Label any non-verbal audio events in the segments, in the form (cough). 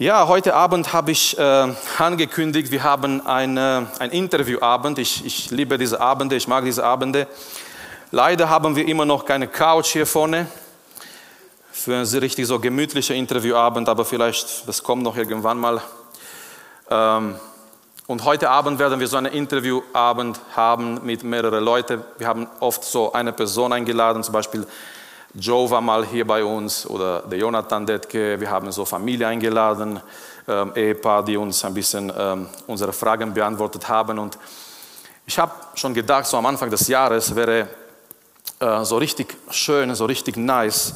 Ja, heute Abend habe ich äh, angekündigt, wir haben eine, ein Interviewabend. Ich, ich liebe diese Abende, ich mag diese Abende. Leider haben wir immer noch keine Couch hier vorne für einen richtig so gemütlichen Interviewabend, aber vielleicht, das kommt noch irgendwann mal. Ähm, und heute Abend werden wir so einen Interviewabend haben mit mehreren Leuten. Wir haben oft so eine Person eingeladen, zum Beispiel Joe war mal hier bei uns oder der Jonathan Detke. Wir haben so Familie eingeladen, ähm, Ehepaar, die uns ein bisschen ähm, unsere Fragen beantwortet haben. Und ich habe schon gedacht, so am Anfang des Jahres wäre äh, so richtig schön, so richtig nice,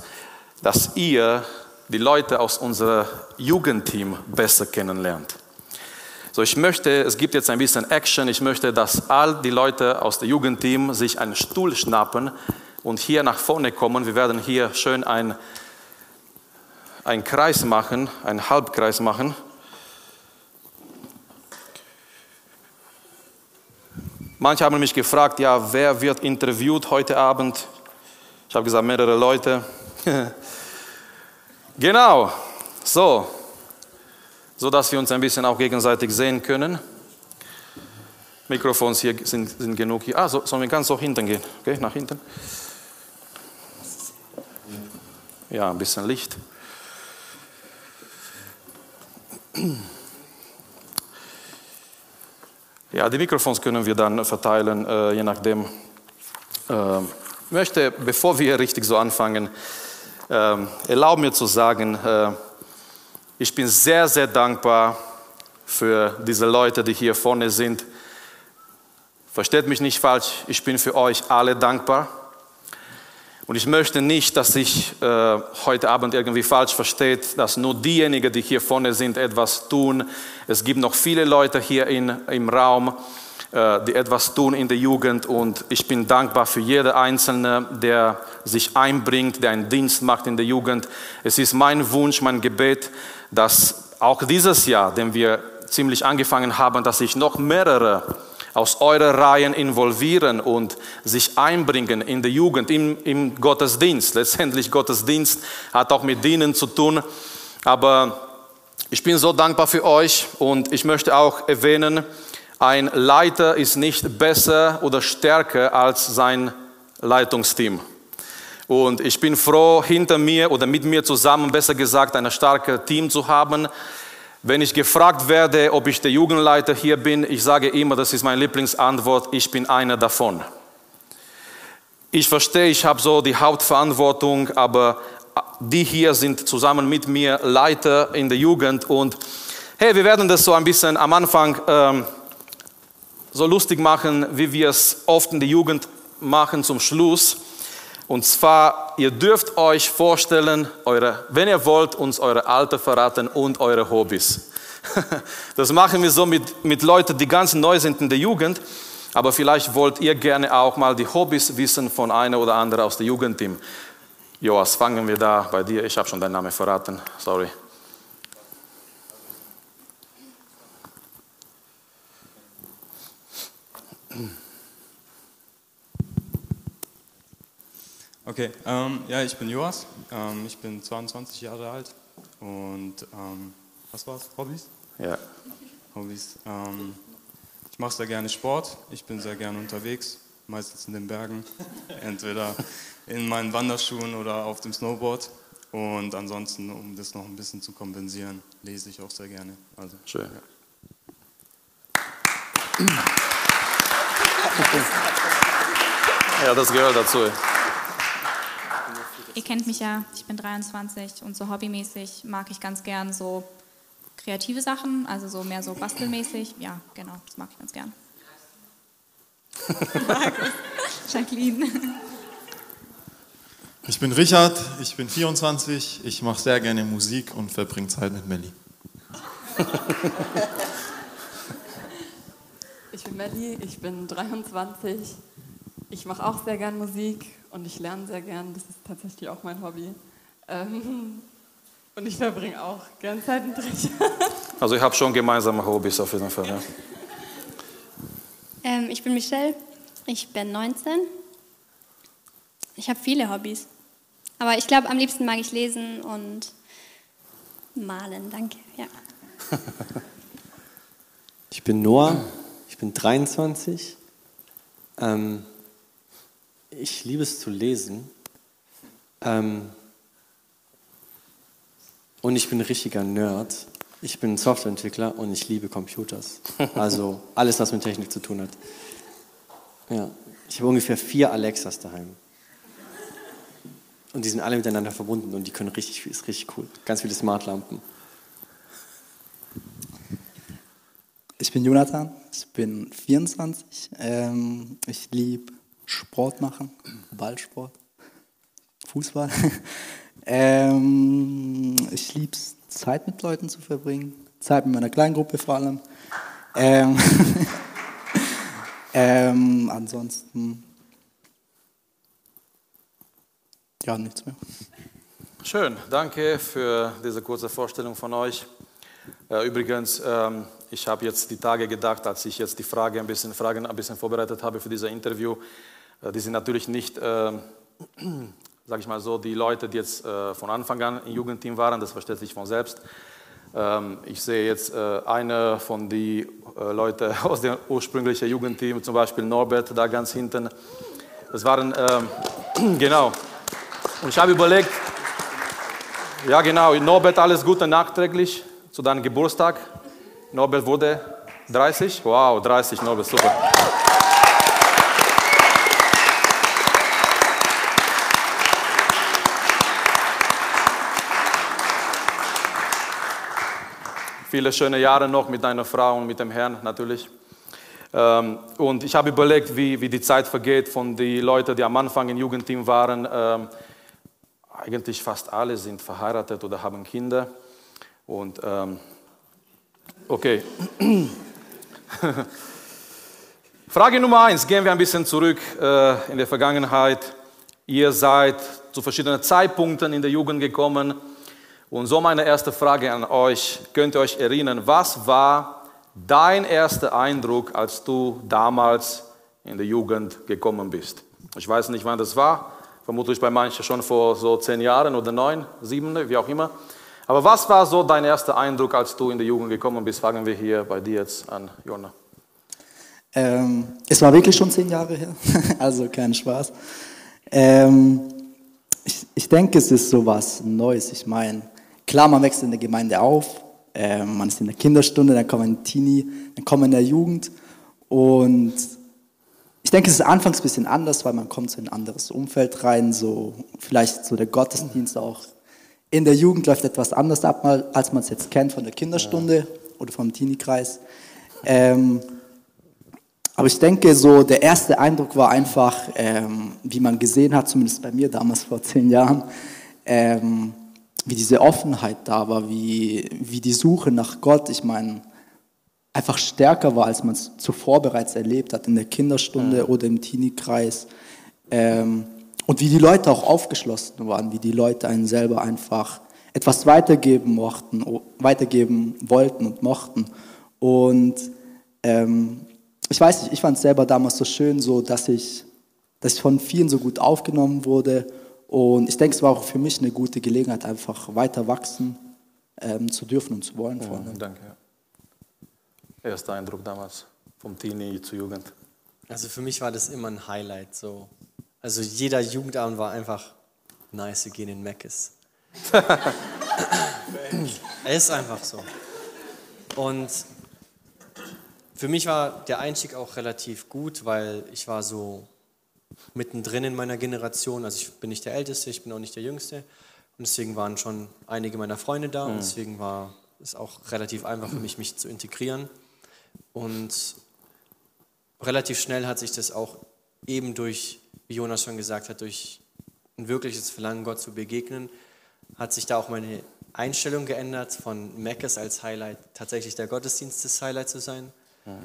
dass ihr die Leute aus unserem Jugendteam besser kennenlernt. So, ich möchte, es gibt jetzt ein bisschen Action. Ich möchte, dass all die Leute aus dem Jugendteam sich einen Stuhl schnappen und hier nach vorne kommen. Wir werden hier schön einen Kreis machen, einen Halbkreis machen. Manche haben mich gefragt, ja, wer wird interviewt heute Abend? Ich habe gesagt, mehrere Leute. (laughs) genau, so, so dass wir uns ein bisschen auch gegenseitig sehen können. Mikrofons hier sind, sind genug hier. Ah, so, sollen wir ganz so hinten gehen? Okay, nach hinten. Ja, ein bisschen Licht. Ja, die Mikrofons können wir dann verteilen, äh, je nachdem. Äh, ich möchte, bevor wir richtig so anfangen, äh, erlauben mir zu sagen, äh, ich bin sehr, sehr dankbar für diese Leute, die hier vorne sind. Versteht mich nicht falsch, ich bin für euch alle dankbar. Und ich möchte nicht, dass sich äh, heute Abend irgendwie falsch versteht, dass nur diejenigen, die hier vorne sind, etwas tun. Es gibt noch viele Leute hier in, im Raum, äh, die etwas tun in der Jugend. Und ich bin dankbar für jeden Einzelne, der sich einbringt, der einen Dienst macht in der Jugend. Es ist mein Wunsch, mein Gebet, dass auch dieses Jahr, den wir ziemlich angefangen haben, dass sich noch mehrere aus euren Reihen involvieren und sich einbringen in die Jugend, im, im Gottesdienst. Letztendlich Gottesdienst hat auch mit Dienen zu tun. Aber ich bin so dankbar für euch und ich möchte auch erwähnen, ein Leiter ist nicht besser oder stärker als sein Leitungsteam. Und ich bin froh, hinter mir oder mit mir zusammen, besser gesagt, ein starkes Team zu haben, wenn ich gefragt werde, ob ich der Jugendleiter hier bin, ich sage immer, das ist meine Lieblingsantwort, ich bin einer davon. Ich verstehe, ich habe so die Hauptverantwortung, aber die hier sind zusammen mit mir Leiter in der Jugend und hey, wir werden das so ein bisschen am Anfang ähm, so lustig machen, wie wir es oft in der Jugend machen zum Schluss. Und zwar, ihr dürft euch vorstellen, eure, wenn ihr wollt, uns eure Alter verraten und eure Hobbys. (laughs) Das machen wir so mit, mit Leuten, die ganz neu sind in der Jugend. Aber vielleicht wollt ihr gerne auch mal die Hobbys wissen von einer oder anderen aus dem Jugendteam. Joas, fangen wir da bei dir. Ich habe schon deinen Namen verraten. Sorry. Okay, ähm, ja, ich bin Joas, ähm, ich bin 22 Jahre alt und ähm, was war's? Hobbys? Ja. Hobbys. Ähm, ich mache sehr gerne Sport, ich bin sehr gerne unterwegs, meistens in den Bergen, (laughs) entweder in meinen Wanderschuhen oder auf dem Snowboard. Und ansonsten, um das noch ein bisschen zu kompensieren, lese ich auch sehr gerne. Also, Schön. Ja. Ja, das gehört dazu. Ihr kennt mich ja, ich bin 23 und so hobbymäßig mag ich ganz gern so kreative Sachen, also so mehr so bastelmäßig. Ja, genau, das mag ich ganz gern. (laughs) Jacqueline. Ich bin Richard, ich bin 24, ich mache sehr gerne Musik und verbringe Zeit mit Melli. (laughs) Ich bin Melli, ich bin 23. Ich mache auch sehr gern Musik und ich lerne sehr gern. Das ist tatsächlich auch mein Hobby. Ähm, (laughs) und ich verbringe auch gern Zeit mit Richard. Also ich habe schon gemeinsame Hobbys auf jeden Fall. Ja. (laughs) Ähm, ich bin Michelle, ich bin 19. Ich habe viele Hobbys. Aber ich glaube, am liebsten mag ich lesen und Malen, danke. Ja. (laughs) Ich bin Noah, ich bin 23. Ähm, ich liebe es zu lesen. Ähm, und ich bin ein richtiger Nerd. Ich bin Softwareentwickler und ich liebe Computers. (laughs) Also alles, was mit Technik zu tun hat. Ja. Ich habe ungefähr vier Alexas daheim. Und die sind alle miteinander verbunden und die können richtig, ist richtig cool. Ganz viele Smartlampen. Ich bin Jonathan, ich bin 24. Ähm, ich liebe Sport machen, Ballsport, Fußball. (laughs) ähm, ich liebe es, Zeit mit Leuten zu verbringen, Zeit mit meiner Kleingruppe vor allem. Ähm, (laughs) ähm, ansonsten, ja, nichts mehr. Schön, danke für diese kurze Vorstellung von euch. Äh, Übrigens, ähm, ich habe jetzt die Tage gedacht, als ich jetzt die Frage ein bisschen, Fragen ein bisschen vorbereitet habe für dieses Interview, die sind natürlich nicht, (clears throat) äh, sage ich mal so, die Leute, die jetzt äh, von Anfang an im Jugendteam waren, das versteht sich von selbst. Ähm, ich sehe jetzt äh, eine von den äh, Leuten (laughs) aus dem ursprünglichen Jugendteam, zum Beispiel Norbert da ganz hinten. Das waren, ähm, (clears throat) genau. Und ich habe überlegt, ja genau, Norbert, alles Gute nachträglich zu deinem Geburtstag. Norbert wurde 30? Wow, 30, Norbert, super. Viele schöne Jahre noch mit deiner Frau und mit dem Herrn natürlich. Ähm, und ich habe überlegt, wie, wie die Zeit vergeht von den Leuten, die am Anfang im Jugendteam waren. Ähm, eigentlich fast alle sind verheiratet oder haben Kinder. Und ähm, okay. (clears throat) Frage Nummer eins, gehen wir ein bisschen zurück äh, in der Vergangenheit. Ihr seid zu verschiedenen Zeitpunkten in der Jugend gekommen. Und so meine erste Frage an euch, könnt ihr euch erinnern, was war dein erster Eindruck, als du damals in der Jugend gekommen bist? Ich weiß nicht, wann das war, vermutlich bei manchen schon vor so zehn Jahren oder neun, sieben, wie auch immer. Aber was war so dein erster Eindruck, als du in die Jugend gekommen bist? Fragen wir hier bei dir jetzt an Jonna. Ähm, es war wirklich schon zehn Jahre her, (laughs) also kein Spaß. Ähm, ich, ich denke, es ist so was Neues. Ich meine, klar, man wächst in der Gemeinde auf, ähm, man ist in der Kinderstunde, dann kommt man Teenie, dann kommt man in der Jugend und ich denke, es ist anfangs ein bisschen anders, weil man kommt so in ein anderes Umfeld rein, so vielleicht so der Gottesdienst auch. In der Jugend läuft etwas anders ab, als man es jetzt kennt von der Kinderstunde oder vom Teenie-Kreis. Ähm, aber ich denke, so der erste Eindruck war einfach, ähm, wie man gesehen hat, zumindest bei mir damals vor zehn Jahren, ähm, wie diese Offenheit da war, wie, wie die Suche nach Gott, ich meine, einfach stärker war, als man es zuvor bereits erlebt hat in der Kinderstunde ja. oder im Teenie-Kreis. Ähm, und wie die Leute auch aufgeschlossen waren, wie die Leute einen selber einfach etwas weitergeben mochten, weitergeben wollten und mochten. Und ähm, ich weiß nicht, ich fand es selber damals so schön, so dass ich, dass ich von vielen so gut aufgenommen wurde. Und ich denke, es war auch für mich eine gute Gelegenheit, einfach weiter wachsen ähm, zu dürfen und zu wollen. Ja, danke. Erster Eindruck damals vom Teenie zur Jugend. Also für mich war das immer ein Highlight. So. Also jeder Jugendabend war einfach nice, wir gehen in Meckes. (laughs) es ist einfach so. Und für mich war der Einstieg auch relativ gut, weil ich war so mittendrin in meiner Generation. Also ich bin nicht der Älteste, ich bin auch nicht der Jüngste. Und deswegen waren schon einige meiner Freunde da. Und mhm. deswegen war es auch relativ einfach für mich, mich zu integrieren. Und relativ schnell hat sich das auch eben durch, wie Jonas schon gesagt hat, durch ein wirkliches Verlangen, Gott zu begegnen, hat sich da auch meine Einstellung geändert, von Meckes als Highlight tatsächlich der Gottesdienst des Highlight zu sein. Ja,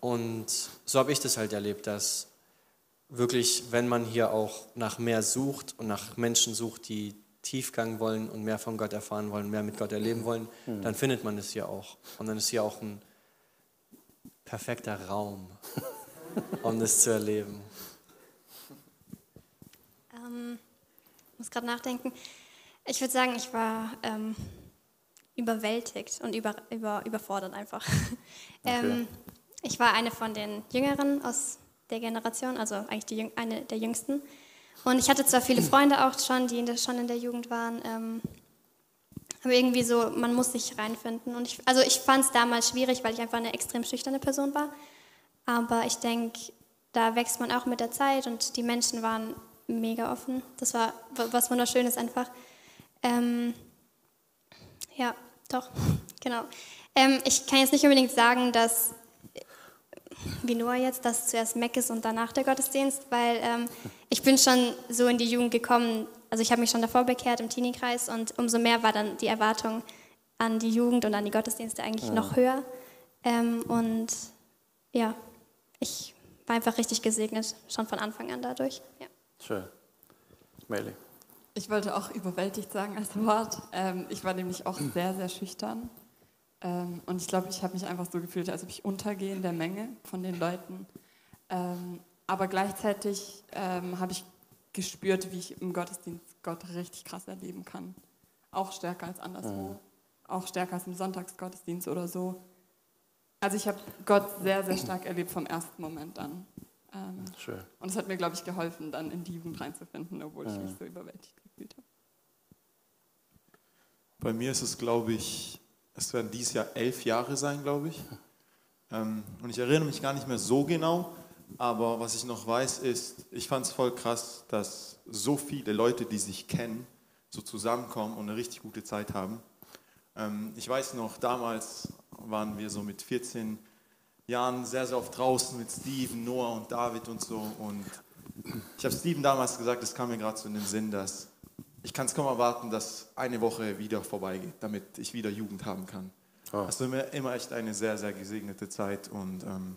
Und so habe ich das halt erlebt, dass wirklich, wenn man hier auch nach mehr sucht und nach Menschen sucht, die Tiefgang wollen und mehr von Gott erfahren wollen, mehr mit Gott erleben wollen, mhm. dann findet man es hier auch. Und dann ist hier auch ein perfekter Raum, (laughs) um das zu erleben? Ähm, ich muss gerade nachdenken. Ich würde sagen, ich war ähm, überwältigt und über, über, überfordert einfach. (laughs) ähm, ich war eine von den Jüngeren aus der Generation, also eigentlich die, eine der Jüngsten. Und ich hatte zwar viele Freunde auch schon, die in der, schon in der Jugend waren, ähm, aber irgendwie so, man muss sich reinfinden. Und ich, also ich fand es damals schwierig, weil ich einfach eine extrem schüchterne Person war. Aber ich denke, da wächst man auch mit der Zeit und die Menschen waren mega offen. Das war was Wunderschönes einfach. Ähm, ja, doch, (laughs) genau. Ähm, ich kann jetzt nicht unbedingt sagen, dass, wie Noah jetzt, dass zuerst Mac ist und danach der Gottesdienst, weil ähm, ich bin schon so in die Jugend gekommen, also ich habe mich schon davor bekehrt im Teenie-Kreis und umso mehr war dann die Erwartung an die Jugend und an die Gottesdienste eigentlich ja. noch höher. Ähm, und ja, ich war einfach richtig gesegnet, schon von Anfang an dadurch. Ja. Schön. Meli. Ich wollte auch überwältigt sagen als Wort. Ähm, ich war nämlich auch sehr, sehr schüchtern. Ähm, und ich glaube, ich habe mich einfach so gefühlt, als ob ich untergehe in der Menge von den Leuten. Ähm, aber gleichzeitig ähm, habe ich gespürt, wie ich im Gottesdienst Gott richtig krass erleben kann. Auch stärker als anderswo. Mhm. Auch stärker als im Sonntagsgottesdienst oder so. Also ich habe Gott sehr, sehr stark erlebt vom ersten Moment an. Ähm, Schön. Und es hat mir, glaube ich, geholfen, dann in die Jugend reinzufinden, obwohl ich mich so überwältigt gefühlt habe. Bei mir ist es, glaube ich, es werden dieses Jahr elf Jahre sein, glaube ich. Ähm, und ich erinnere mich gar nicht mehr so genau, aber was ich noch weiß, ist, ich fand es voll krass, dass so viele Leute, die sich kennen, so zusammenkommen und eine richtig gute Zeit haben. Ähm, ich weiß noch, damals waren wir so mit 14 Jahren sehr, sehr oft draußen mit Steven, Noah und David und so. Und ich habe Steven damals gesagt, es kam mir gerade so in den Sinn, dass ich kann es kaum erwarten, dass eine Woche wieder vorbeigeht, damit ich wieder Jugend haben kann. Oh. Also immer, immer echt eine sehr, sehr gesegnete Zeit und ähm,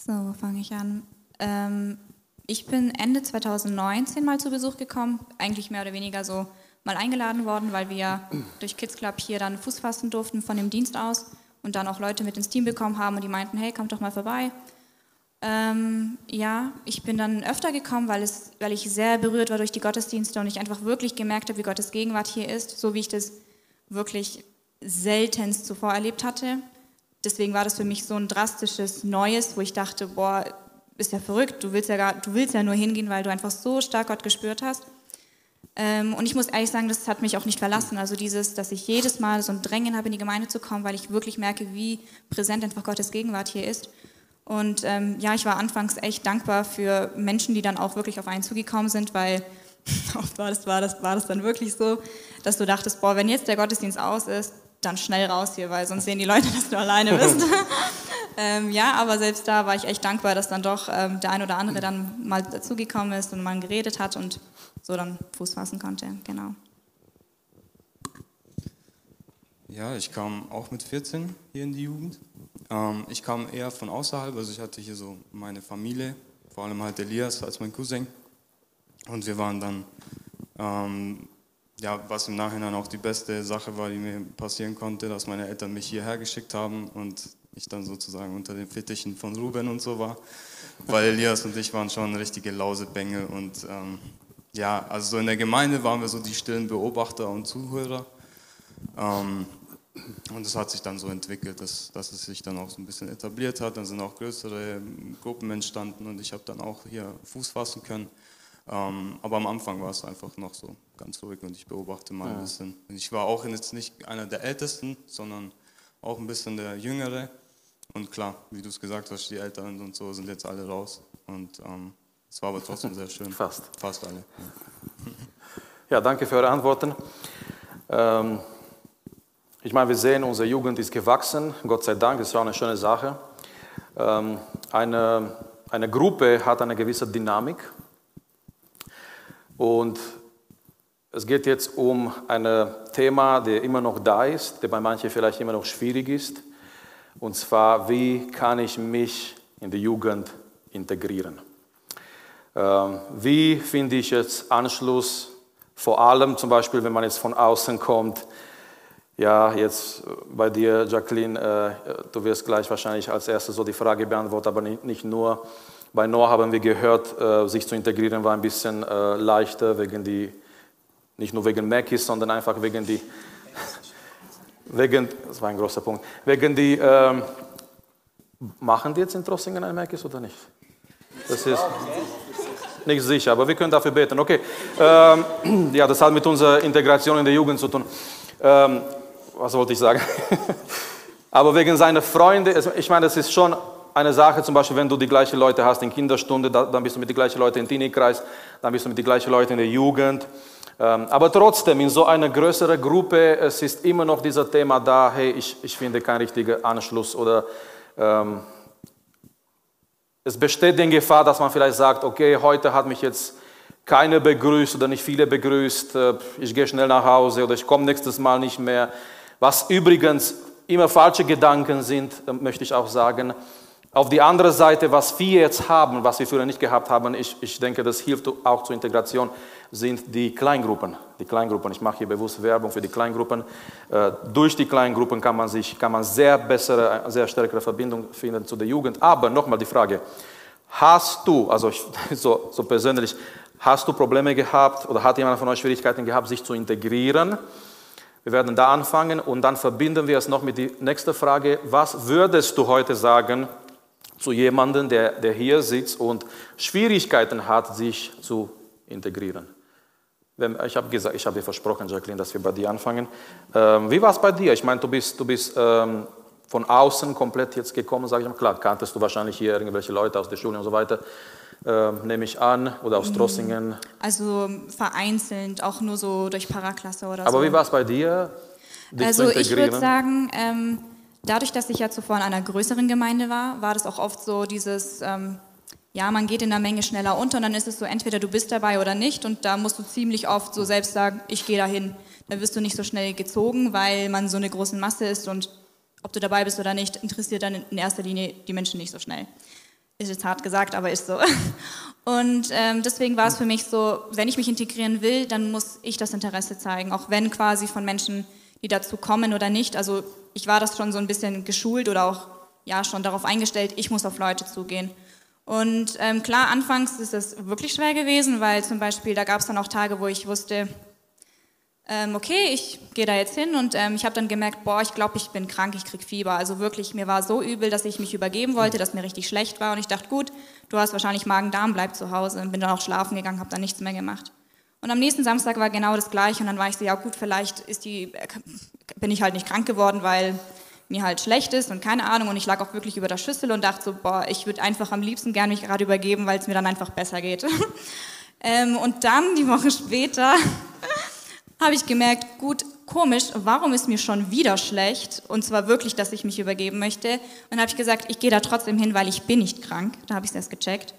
so, wo fange ich an? Ähm, ich bin Ende 2019 mal zu Besuch gekommen, eigentlich mehr oder weniger so mal eingeladen worden, weil wir durch Kids Club hier dann Fuß fassen durften von dem Dienst aus und dann auch Leute mit ins Team bekommen haben und die meinten, hey, kommt doch mal vorbei. Ähm, ja, ich bin dann öfter gekommen, weil, es, weil ich sehr berührt war durch die Gottesdienste und ich einfach wirklich gemerkt habe, wie Gottes Gegenwart hier ist, so wie ich das wirklich seltenst zuvor erlebt hatte deswegen war das für mich so ein drastisches Neues, wo ich dachte, boah, ist ja verrückt, du willst ja, gar, du willst ja nur hingehen, weil du einfach so stark Gott gespürt hast. Ähm, und ich muss ehrlich sagen, das hat mich auch nicht verlassen. Also dieses, dass ich jedes Mal so ein Drängen habe, in die Gemeinde zu kommen, weil ich wirklich merke, wie präsent einfach Gottes Gegenwart hier ist. Und ähm, ja, ich war anfangs echt dankbar für Menschen, die dann auch wirklich auf einen zugekommen sind, weil (laughs) oft war das, war, das, war das dann wirklich so, dass du dachtest, boah, wenn jetzt der Gottesdienst aus ist, dann schnell raus hier, weil sonst sehen die Leute, (laughs) dass du alleine bist. (laughs) ähm, ja, aber selbst da war ich echt dankbar, dass dann doch ähm, der ein oder andere dann mal dazugekommen ist und mal geredet hat und so dann Fuß fassen konnte. Genau. Ja, ich kam auch mit 14 hier in die Jugend. Ähm, ich kam eher von außerhalb, also ich hatte hier so meine Familie, vor allem halt Elias als mein Cousin. Und wir waren dann ähm, ja, was im Nachhinein auch die beste Sache war, die mir passieren konnte, dass meine Eltern mich hierher geschickt haben und ich dann sozusagen unter den Fittichen von Ruben und so war. Weil Elias und ich waren schon richtige Lausebengel und ähm, ja, also so in der Gemeinde waren wir so die stillen Beobachter und Zuhörer. Ähm, und es hat sich dann so entwickelt, dass, dass es sich dann auch so ein bisschen etabliert hat. Dann sind auch größere Gruppen entstanden und ich habe dann auch hier Fuß fassen können. Ähm, aber am Anfang war es einfach noch so ganz ruhig und ich beobachte mal ja. ein bisschen. Ich war auch jetzt nicht einer der Ältesten, sondern auch ein bisschen der Jüngere. Und klar, wie du es gesagt hast, die Älteren und so sind jetzt alle raus. Und ähm, es war aber trotzdem sehr schön. (laughs) Fast. Fast alle. (laughs) Ja, danke für eure Antworten. Ähm, ich meine, wir sehen, unsere Jugend ist gewachsen. Gott sei Dank, ist auch eine schöne Sache. Ähm, eine, eine Gruppe hat eine gewisse Dynamik. Und es geht jetzt um ein Thema, der immer noch da ist, der bei manchen vielleicht immer noch schwierig ist. Und zwar, wie kann ich mich in die Jugend integrieren? Ähm, wie finde ich jetzt Anschluss, vor allem zum Beispiel, wenn man jetzt von außen kommt? Ja, jetzt bei dir, Jacqueline, äh, du wirst gleich wahrscheinlich als erstes so die Frage beantworten, aber nicht nur. Bei Noah haben wir gehört, äh, sich zu integrieren war ein bisschen äh, leichter wegen die Nicht nur wegen Mackies, sondern einfach wegen die, (laughs) wegen, das war ein großer Punkt, wegen die, ähm, machen die jetzt in Trossingen ein Mackies oder nicht? Das ist nicht sicher, aber wir können dafür beten. Okay, ähm, (clears throat) ja, das hat mit unserer Integration in der Jugend zu tun. Ähm, was wollte ich sagen? (laughs) aber wegen seiner Freunde, ich meine, das ist schon eine Sache, zum Beispiel, wenn du die gleichen Leute hast in Kinderstunde, dann bist du mit den gleichen Leuten im Teenie-Kreis, dann bist du mit den gleichen Leuten in der Jugend. Ähm, aber trotzdem, in so einer größeren Gruppe, es ist immer noch dieser Thema da, hey, ich, ich finde keinen richtigen Anschluss oder ähm, es besteht die Gefahr, dass man vielleicht sagt, okay, heute hat mich jetzt keiner begrüßt oder nicht viele begrüßt, äh, ich gehe schnell nach Hause oder ich komme nächstes Mal nicht mehr. Was übrigens immer falsche Gedanken sind, äh, möchte ich auch sagen. Auf die andere Seite, was wir jetzt haben, was wir früher nicht gehabt haben, ich, ich denke, das hilft auch zur Integration, sind die Kleingruppen. Die Kleingruppen, ich mache hier bewusst Werbung für die Kleingruppen. Äh, durch die Kleingruppen kann man, sich, kann man sehr bessere, sehr stärkere Verbindung finden zu der Jugend. Aber nochmal die Frage, hast du, also ich, (laughs) so, so persönlich, hast du Probleme gehabt oder hat jemand von euch Schwierigkeiten gehabt, sich zu integrieren? Wir werden da anfangen und dann verbinden wir es noch mit der nächsten Frage. Was würdest du heute sagen, zu jemandem, der, der hier sitzt und Schwierigkeiten hat, sich zu integrieren. Ich habe gesagt, ich habe dir versprochen, Jacqueline, dass wir bei dir anfangen. Ähm, wie war es bei dir? Ich meine, du bist, du bist ähm, von außen komplett jetzt gekommen, sage ich mal. Klar, kanntest du wahrscheinlich hier irgendwelche Leute aus der Schule und so weiter, ähm, nehme ich an, oder aus Trossingen. Also vereinzelt, auch nur so durch Paraklasse oder Aber so. wie war es bei dir? Also ich würde sagen, ähm, dadurch, dass ich ja zuvor in einer größeren Gemeinde war, war das auch oft so dieses, ähm, ja, man geht in der Menge schneller unter und dann ist es so, entweder du bist dabei oder nicht und da musst du ziemlich oft so selbst sagen, ich gehe dahin. Da wirst du nicht so schnell gezogen, weil man so eine große Masse ist und ob du dabei bist oder nicht, interessiert dann in erster Linie die Menschen nicht so schnell. Ist jetzt hart gesagt, aber ist so. (laughs) Und ähm, deswegen war es für mich so, wenn ich mich integrieren will, dann muss ich das Interesse zeigen, auch wenn quasi von Menschen, die dazu kommen oder nicht. Also ich war das schon so ein bisschen geschult oder auch ja schon darauf eingestellt, ich muss auf Leute zugehen. Und ähm, klar, anfangs ist es wirklich schwer gewesen, weil zum Beispiel da gab es dann auch Tage, wo ich wusste, ähm, okay, ich gehe da jetzt hin und ähm, ich habe dann gemerkt, boah, ich glaube, ich bin krank, ich krieg Fieber. Also wirklich, mir war so übel, dass ich mich übergeben wollte, dass mir richtig schlecht war und ich dachte, gut, du hast wahrscheinlich Magen-Darm, bleib zu Hause. Und bin dann auch schlafen gegangen, habe dann nichts mehr gemacht. Und am nächsten Samstag war genau das gleiche und dann war ich so, ja gut, vielleicht ist die, bin ich halt nicht krank geworden, weil mir halt schlecht ist und keine Ahnung und ich lag auch wirklich über der Schüssel und dachte so, boah, ich würde einfach am liebsten gerne mich gerade übergeben, weil es mir dann einfach besser geht. (laughs) ähm, und dann, die Woche später, habe ich gemerkt, gut, komisch, warum ist mir schon wieder schlecht? Und zwar wirklich, dass ich mich übergeben möchte. Und dann habe ich gesagt, ich gehe da trotzdem hin, weil ich bin nicht krank. Da habe ich es erst gecheckt.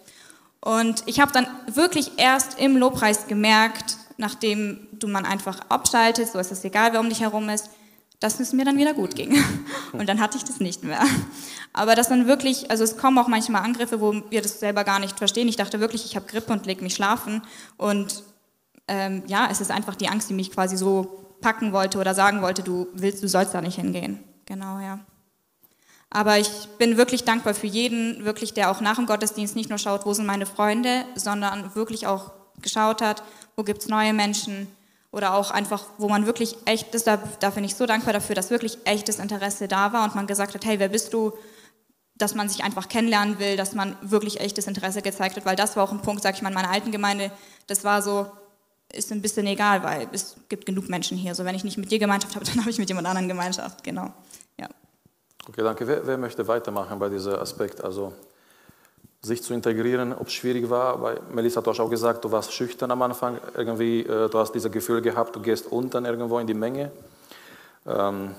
Und ich habe dann wirklich erst im Lobpreis gemerkt, nachdem du man einfach abschaltet, so ist es egal, wer um dich herum ist, dass es mir dann wieder gut ging. (laughs) Und dann hatte ich das nicht mehr. Aber das dann wirklich, also es kommen auch manchmal Angriffe, wo wir das selber gar nicht verstehen. Ich dachte wirklich, ich habe Grippe und leg mich schlafen. Und ähm, ja, es ist einfach die Angst, die mich quasi so packen wollte oder sagen wollte, du willst, du sollst da nicht hingehen. Genau, ja. Aber ich bin wirklich dankbar für jeden, wirklich, der auch nach dem Gottesdienst nicht nur schaut, wo sind meine Freunde, sondern wirklich auch geschaut hat, wo gibt es neue Menschen oder auch einfach, wo man wirklich echt, das, da, da bin ich so dankbar dafür, dass wirklich echtes Interesse da war und man gesagt hat, hey, wer bist du? Dass man sich einfach kennenlernen will, dass man wirklich echtes Interesse gezeigt hat, weil das war auch ein Punkt, sag ich mal, in meiner alten Gemeinde, das war so, ist ein bisschen egal, weil es gibt genug Menschen hier. So, wenn ich nicht mit dir Gemeinschaft habe, (laughs) dann habe ich mit jemand anderen Gemeinschaft, genau. Ja. Okay, danke. Wer, wer möchte weitermachen bei diesem Aspekt? Also sich zu integrieren, ob es schwierig war, weil Melissa, du hast auch gesagt, du warst schüchtern am Anfang, irgendwie, äh, du hast dieses Gefühl gehabt, du gehst unten irgendwo in die Menge. Ähm,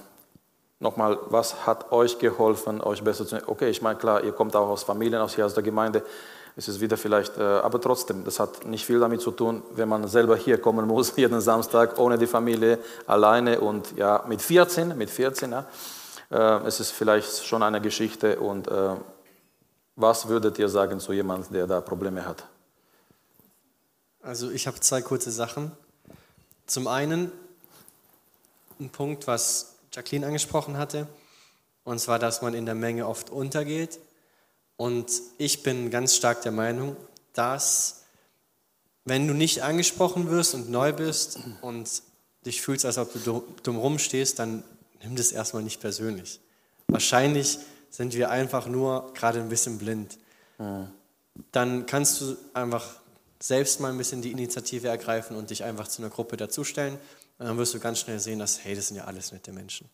Nochmal, was hat euch geholfen, euch besser zu... Okay, ich meine, klar, ihr kommt auch aus Familien, aus hier aus der Gemeinde, es ist wieder vielleicht, äh, aber trotzdem, das hat nicht viel damit zu tun, wenn man selber hier kommen muss, (laughs) jeden Samstag, ohne die Familie, alleine und ja, mit 14, mit 14, ja, äh, es ist vielleicht schon eine Geschichte und äh, was würdet ihr sagen zu jemandem, der da Probleme hat? Also ich habe zwei kurze Sachen. Zum einen ein Punkt, was Jacqueline angesprochen hatte, und zwar, dass man in der Menge oft untergeht. Und ich bin ganz stark der Meinung, dass wenn du nicht angesprochen wirst und neu bist und dich fühlst, als ob du dumm rumstehst, dann nimm das erstmal nicht persönlich. Wahrscheinlich sind wir einfach nur gerade ein bisschen blind. Dann kannst du einfach selbst mal ein bisschen die Initiative ergreifen und dich einfach zu einer Gruppe dazustellen. Und dann wirst du ganz schnell sehen, dass, hey, das sind ja alles nette Menschen.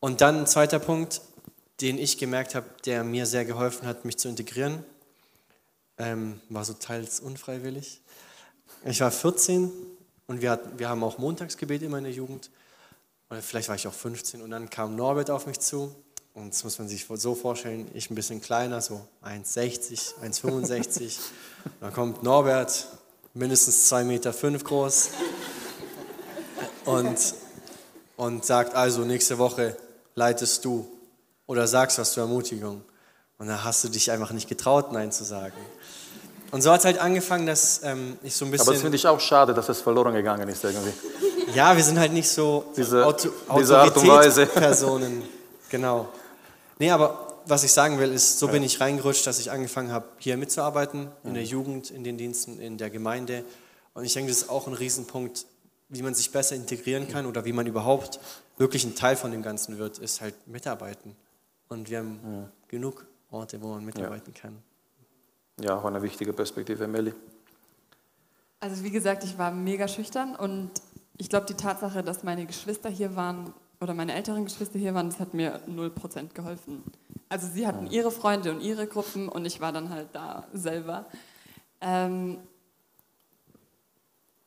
Und dann ein zweiter Punkt, den ich gemerkt habe, der mir sehr geholfen hat, mich zu integrieren, ähm, war so teils unfreiwillig. Ich war 14 und wir, hatten, wir haben auch Montagsgebet immer in der Jugend. Oder vielleicht war ich auch 15 und dann kam Norbert auf mich zu. Und das muss man sich so vorstellen, ich ein bisschen kleiner, so 1,60, 1,65. (laughs) dann kommt Norbert, mindestens 2,5 Meter fünf groß. Und, und sagt also, nächste Woche leitest du oder sagst was zur Ermutigung. Und da hast du dich einfach nicht getraut, Nein zu sagen. Und so hat es halt angefangen, dass ähm, ich so ein bisschen. Aber das finde ich auch schade, dass es verloren gegangen ist irgendwie. Ja, wir sind halt nicht so diese, Auto diese Art und Weise. (laughs) Personen. Genau. Nee, aber was ich sagen will, ist, so ja. bin ich reingerutscht, dass ich angefangen habe, hier mitzuarbeiten, in der Jugend, in den Diensten, in der Gemeinde. Und ich denke, das ist auch ein Riesenpunkt, wie man sich besser integrieren kann oder wie man überhaupt wirklich ein Teil von dem Ganzen wird, ist halt mitarbeiten. Und wir haben ja. genug Orte, wo man mitarbeiten ja. kann. Ja, auch eine wichtige Perspektive, Melli. Also wie gesagt, ich war mega schüchtern und ich glaube, die Tatsache, dass meine Geschwister hier waren oder meine älteren Geschwister hier waren, das hat mir 0% geholfen. Also sie hatten ja. ihre Freunde und ihre Gruppen und ich war dann halt da selber. Ähm,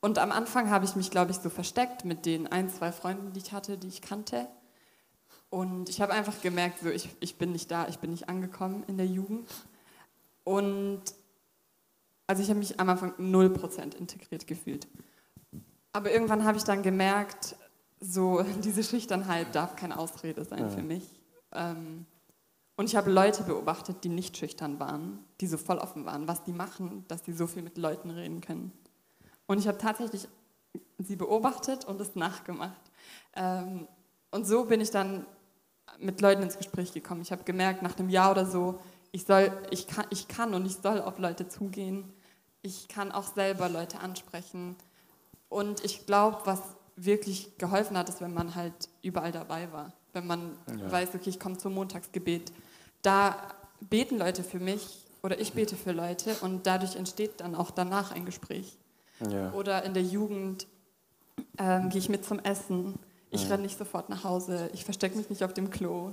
und am Anfang habe ich mich, glaube ich, so versteckt mit den ein, zwei Freunden, die ich hatte, die ich kannte. Und ich habe einfach gemerkt, so, ich, ich bin nicht da, ich bin nicht angekommen in der Jugend. Und also ich habe mich am Anfang 0% integriert gefühlt. Aber irgendwann habe ich dann gemerkt, so (laughs) diese Schüchternheit darf keine Ausrede sein ja. für mich. Ähm, und ich habe Leute beobachtet, die nicht schüchtern waren, die so voll offen waren, was die machen, dass die so viel mit Leuten reden können. Und ich habe tatsächlich sie beobachtet und es nachgemacht. Ähm, und so bin ich dann mit Leuten ins Gespräch gekommen. Ich habe gemerkt, nach einem Jahr oder so, ich, soll, ich, kann, ich kann und ich soll auf Leute zugehen. Ich kann auch selber Leute ansprechen. Und ich glaube, was wirklich geholfen hat, ist, wenn man halt überall dabei war. Wenn man ja. weiß, okay, ich komme zum Montagsgebet. Da beten Leute für mich oder ich bete für Leute und dadurch entsteht dann auch danach ein Gespräch. Ja. Oder in der Jugend ähm, gehe ich mit zum Essen ich renne nicht sofort nach Hause, ich verstecke mich nicht auf dem Klo.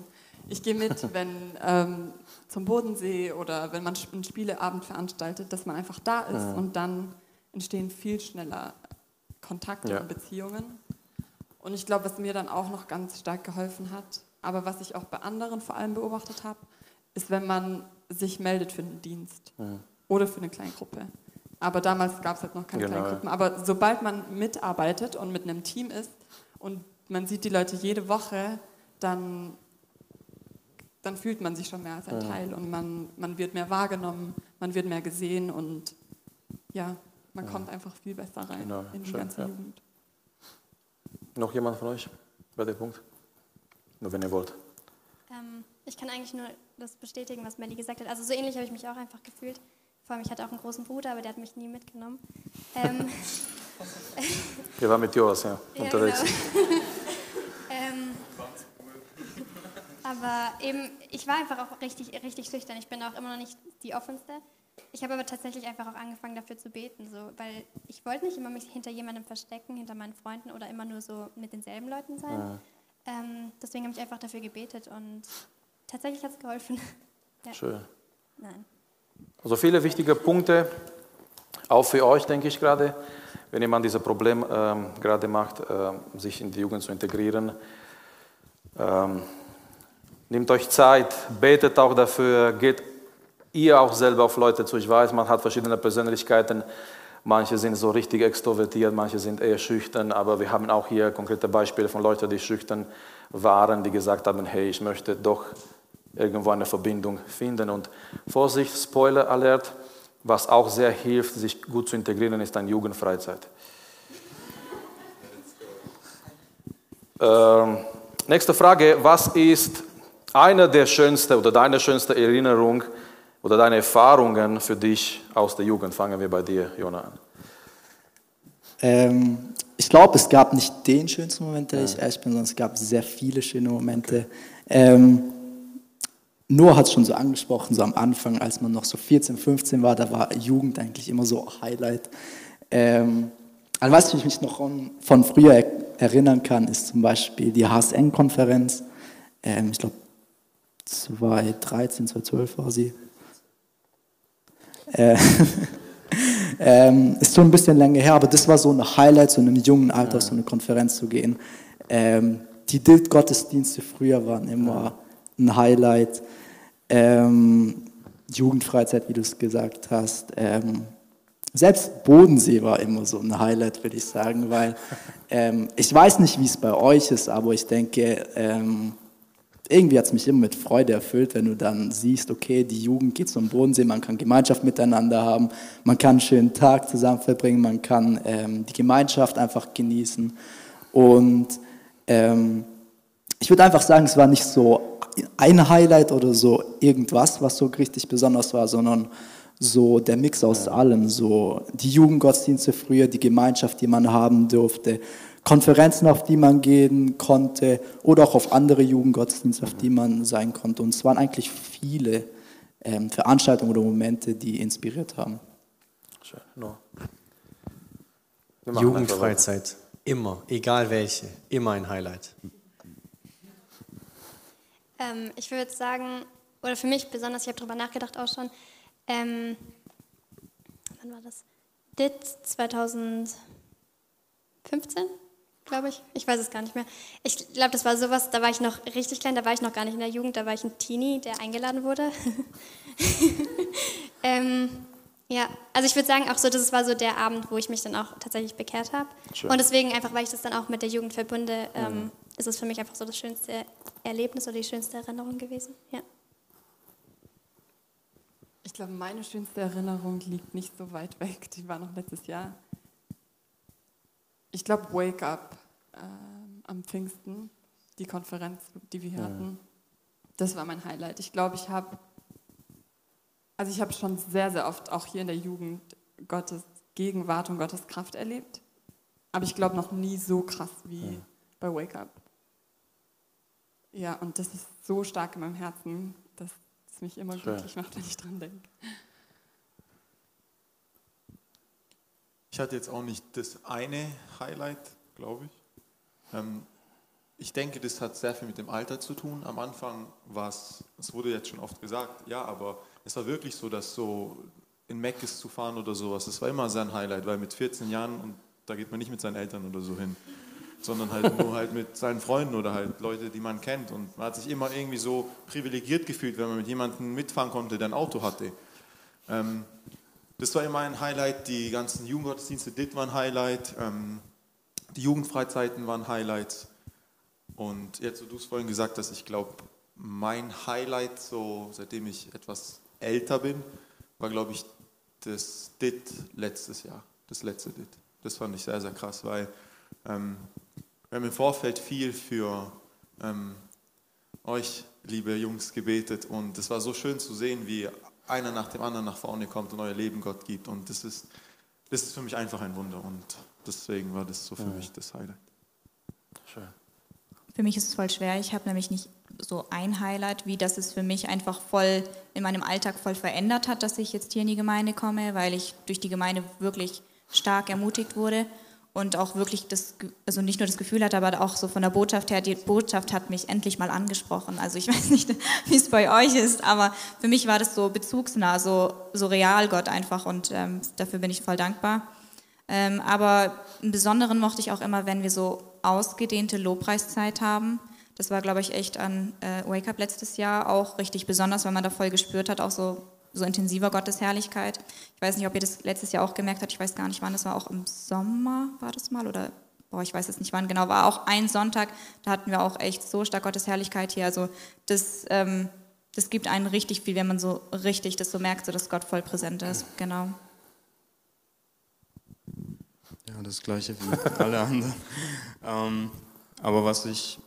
Ich gehe mit, (laughs) wenn ähm, zum Bodensee oder wenn man einen Spieleabend veranstaltet, dass man einfach da ist ja. und dann entstehen viel schneller Kontakte ja. und Beziehungen. Und ich glaube, was mir dann auch noch ganz stark geholfen hat, aber was ich auch bei anderen vor allem beobachtet habe, ist, wenn man sich meldet für einen Dienst ja. oder für eine Kleingruppe. Aber damals gab es halt noch keine genau. Kleingruppen. Aber sobald man mitarbeitet und mit einem Team ist und man sieht die Leute jede Woche, dann, dann fühlt man sich schon mehr als ein ja. Teil und man, man wird mehr wahrgenommen, man wird mehr gesehen und ja, man ja. kommt einfach viel besser rein genau. in die Schön, ganze ja. Jugend. Noch jemand von euch bei dem Punkt? Nur wenn ihr wollt. Ähm, ich kann eigentlich nur das bestätigen, was Melly gesagt hat. Also so ähnlich habe ich mich auch einfach gefühlt. Vor allem, ich hatte auch einen großen Bruder, aber der hat mich nie mitgenommen. Ähm, (laughs) Wir waren mit Joas, ja, ja unterwegs. Genau. Ähm, aber eben, ich war einfach auch richtig, richtig schüchtern. Ich bin auch immer noch nicht die offenste. Ich habe aber tatsächlich einfach auch angefangen, dafür zu beten, so, weil ich wollte nicht immer mich hinter jemandem verstecken, hinter meinen Freunden oder immer nur so mit denselben Leuten sein. Ja. Ähm, deswegen habe ich einfach dafür gebetet und tatsächlich hat es geholfen. (laughs) ja. Schön. Nein. Also viele wichtige Punkte, auch für euch, denke ich gerade wenn jemand dieses Problem ähm, gerade macht, äh, sich in die Jugend zu integrieren, ähm, nehmt euch Zeit, betet auch dafür, geht ihr auch selber auf Leute zu. Ich weiß, man hat verschiedene Persönlichkeiten. Manche sind so richtig extrovertiert, manche sind eher schüchtern, aber wir haben auch hier konkrete Beispiele von Leuten, die schüchtern waren, die gesagt haben, hey, ich möchte doch irgendwo eine Verbindung finden. Und Vorsicht, Spoiler Alert, was auch sehr hilft, sich gut zu integrieren, ist eine Jugendfreizeit. Ähm, nächste Frage, was ist eine der schönsten oder deine schönste Erinnerung oder deine Erfahrungen für dich aus der Jugend? Fangen wir bei dir, Jona, an. Ähm, ich glaube, es gab nicht den schönsten Moment, der ich ehrlich bin, sondern es gab sehr viele schöne Momente. Ähm, Noah hat es schon so angesprochen, so am Anfang, als man noch so 14, 15 war, da war Jugend eigentlich immer so Highlight. Ähm, an was ich mich noch von früher erinnern kann, ist zum Beispiel die HSN-Konferenz. Ähm, ich glaube, 2013, 2012 war sie. Äh, (laughs) ähm, ist schon ein bisschen länger her, aber das war so ein Highlight, so in einem jungen Alter auf so eine Konferenz zu gehen. Ähm, die Dilt-Gottesdienste früher waren immer ein Highlight. Ähm, Jugendfreizeit, wie du es gesagt hast. Ähm, selbst Bodensee war immer so ein Highlight, würde ich sagen, weil (laughs) ähm, ich weiß nicht, wie es bei euch ist, aber ich denke, ähm, irgendwie hat es mich immer mit Freude erfüllt, wenn du dann siehst, okay, die Jugend geht zum Bodensee, man kann Gemeinschaft miteinander haben, man kann einen schönen Tag zusammen verbringen, man kann ähm, die Gemeinschaft einfach genießen. Und ähm, ich würde einfach sagen, es war nicht so ein Highlight oder so irgendwas, was so richtig besonders war, sondern so der Mix aus allem, so die Jugendgottesdienste früher, die Gemeinschaft, die man haben durfte, Konferenzen, auf die man gehen konnte oder auch auf andere Jugendgottesdienste, auf die man sein konnte. Und es waren eigentlich viele ähm, Veranstaltungen oder Momente, die inspiriert haben. Schön. No. Jugendfreizeit, immer, egal welche, immer ein Highlight. Ähm, ich würde sagen, oder für mich besonders, ich habe darüber nachgedacht auch schon, ähm, wann war das? DIT 2015? glaube ich. Ich weiß es gar nicht mehr. Ich glaube, das war sowas, da war ich noch richtig klein, da war ich noch gar nicht in der Jugend, da war ich ein Teenie, der eingeladen wurde. (laughs) ähm, ja, also ich würde sagen, auch so, das war so der Abend, wo ich mich dann auch tatsächlich bekehrt habe. Und deswegen, einfach weil ich das dann auch mit der Jugend verbinde, ähm, mhm. ist es für mich einfach so das schönste Erlebnis oder die schönste Erinnerung gewesen. Ja. Ich glaube, meine schönste Erinnerung liegt nicht so weit weg. Die war noch letztes Jahr ich glaube, Wake Up äh, am Pfingsten, die Konferenz, die wir hier hatten, das war mein Highlight. Ich glaube, ich habe, also ich habe schon sehr, sehr oft auch hier in der Jugend Gottes Gegenwart und Gottes Kraft erlebt. Aber ich glaube noch nie so krass wie ja. bei Wake Up. Ja, und das ist so stark in meinem Herzen, dass es mich immer glücklich macht, wenn ich dran denke. Ich hatte jetzt auch nicht das eine Highlight, glaube ich. Ähm, ich denke, das hat sehr viel mit dem Alter zu tun. Am Anfang war es, es wurde jetzt schon oft gesagt, ja, aber es war wirklich so, dass so in Meckes zu fahren oder sowas, das war immer sein Highlight, weil mit 14 Jahren, und da geht man nicht mit seinen Eltern oder so hin, sondern halt nur halt mit seinen Freunden oder halt Leute, die man kennt. Und man hat sich immer irgendwie so privilegiert gefühlt, wenn man mit jemandem mitfahren konnte, der ein Auto hatte. Ähm, das war immer ein Highlight. Die ganzen Jugendgottesdienste, das war ein Highlight. Ähm, die Jugendfreizeiten waren Highlights. Und jetzt, wo du es vorhin gesagt hast, ich glaube, mein Highlight, so seitdem ich etwas älter bin, war, glaube ich, das DIT letztes Jahr. Das letzte DIT. Das fand ich sehr, sehr krass, weil ähm, wir haben im Vorfeld viel für ähm, euch, liebe Jungs, gebetet und es war so schön zu sehen, wie einer nach dem anderen nach vorne kommt und euer Leben Gott gibt. Und das ist, das ist für mich einfach ein Wunder. Und deswegen war das so für ja. mich das Highlight. Schön. Für mich ist es voll schwer. Ich habe nämlich nicht so ein Highlight, wie das es für mich einfach voll in meinem Alltag voll verändert hat, dass ich jetzt hier in die Gemeinde komme, weil ich durch die Gemeinde wirklich stark ermutigt wurde und auch wirklich das, also nicht nur das Gefühl hatte, aber auch so von der Botschaft her, die Botschaft hat mich endlich mal angesprochen. Also ich (laughs) weiß nicht, wie es bei euch ist, aber für mich war das so bezugsnah, so, so real Gott einfach und ähm, dafür bin ich voll dankbar. Ähm, aber im Besonderen mochte ich auch immer, wenn wir so ausgedehnte Lobpreiszeit haben. Das war, glaube ich, echt an äh, Wake Up letztes Jahr auch richtig besonders, weil man da voll gespürt hat, auch so so intensiver Gottesherrlichkeit. Ich weiß nicht, ob ihr das letztes Jahr auch gemerkt habt, ich weiß gar nicht wann, das war auch im Sommer, war das mal oder boah, ich weiß jetzt nicht wann genau, war auch ein Sonntag, da hatten wir auch echt so stark Gottesherrlichkeit hier. Also das, ähm, das gibt einen richtig viel, wenn man so richtig das so merkt, so dass Gott voll präsent ist. Genau. Ja, das gleiche wie alle anderen. ähm, aber was ich,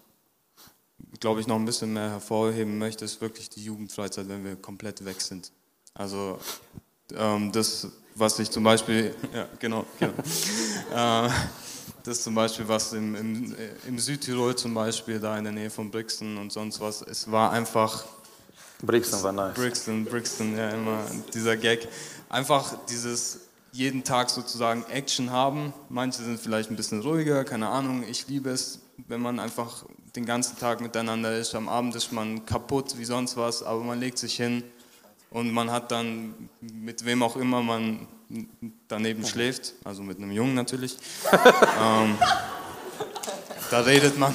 glaube ich, noch ein bisschen mehr hervorheben möchte, ist wirklich die Jugendfreizeit, wenn wir komplett weg sind. Also ähm, das, was ich zum Beispiel, (laughs) ja genau, genau. (laughs) äh, das zum Beispiel, was im, im, im, Südtirol zum Beispiel, da in der Nähe von Brixton und sonst was, es war einfach... Brixton war nice. Brixton, Brixton, ja immer, dieser Gag. Einfach dieses jeden Tag sozusagen Action haben. Manche sind vielleicht ein bisschen ruhiger, keine Ahnung. Ich liebe es, wenn man einfach den ganzen Tag miteinander ist. Am Abend ist man kaputt wie sonst was, aber man legt sich hin und man hat dann mit wem auch immer man daneben schläft, also mit einem Jungen natürlich. (laughs) ähm, da redet man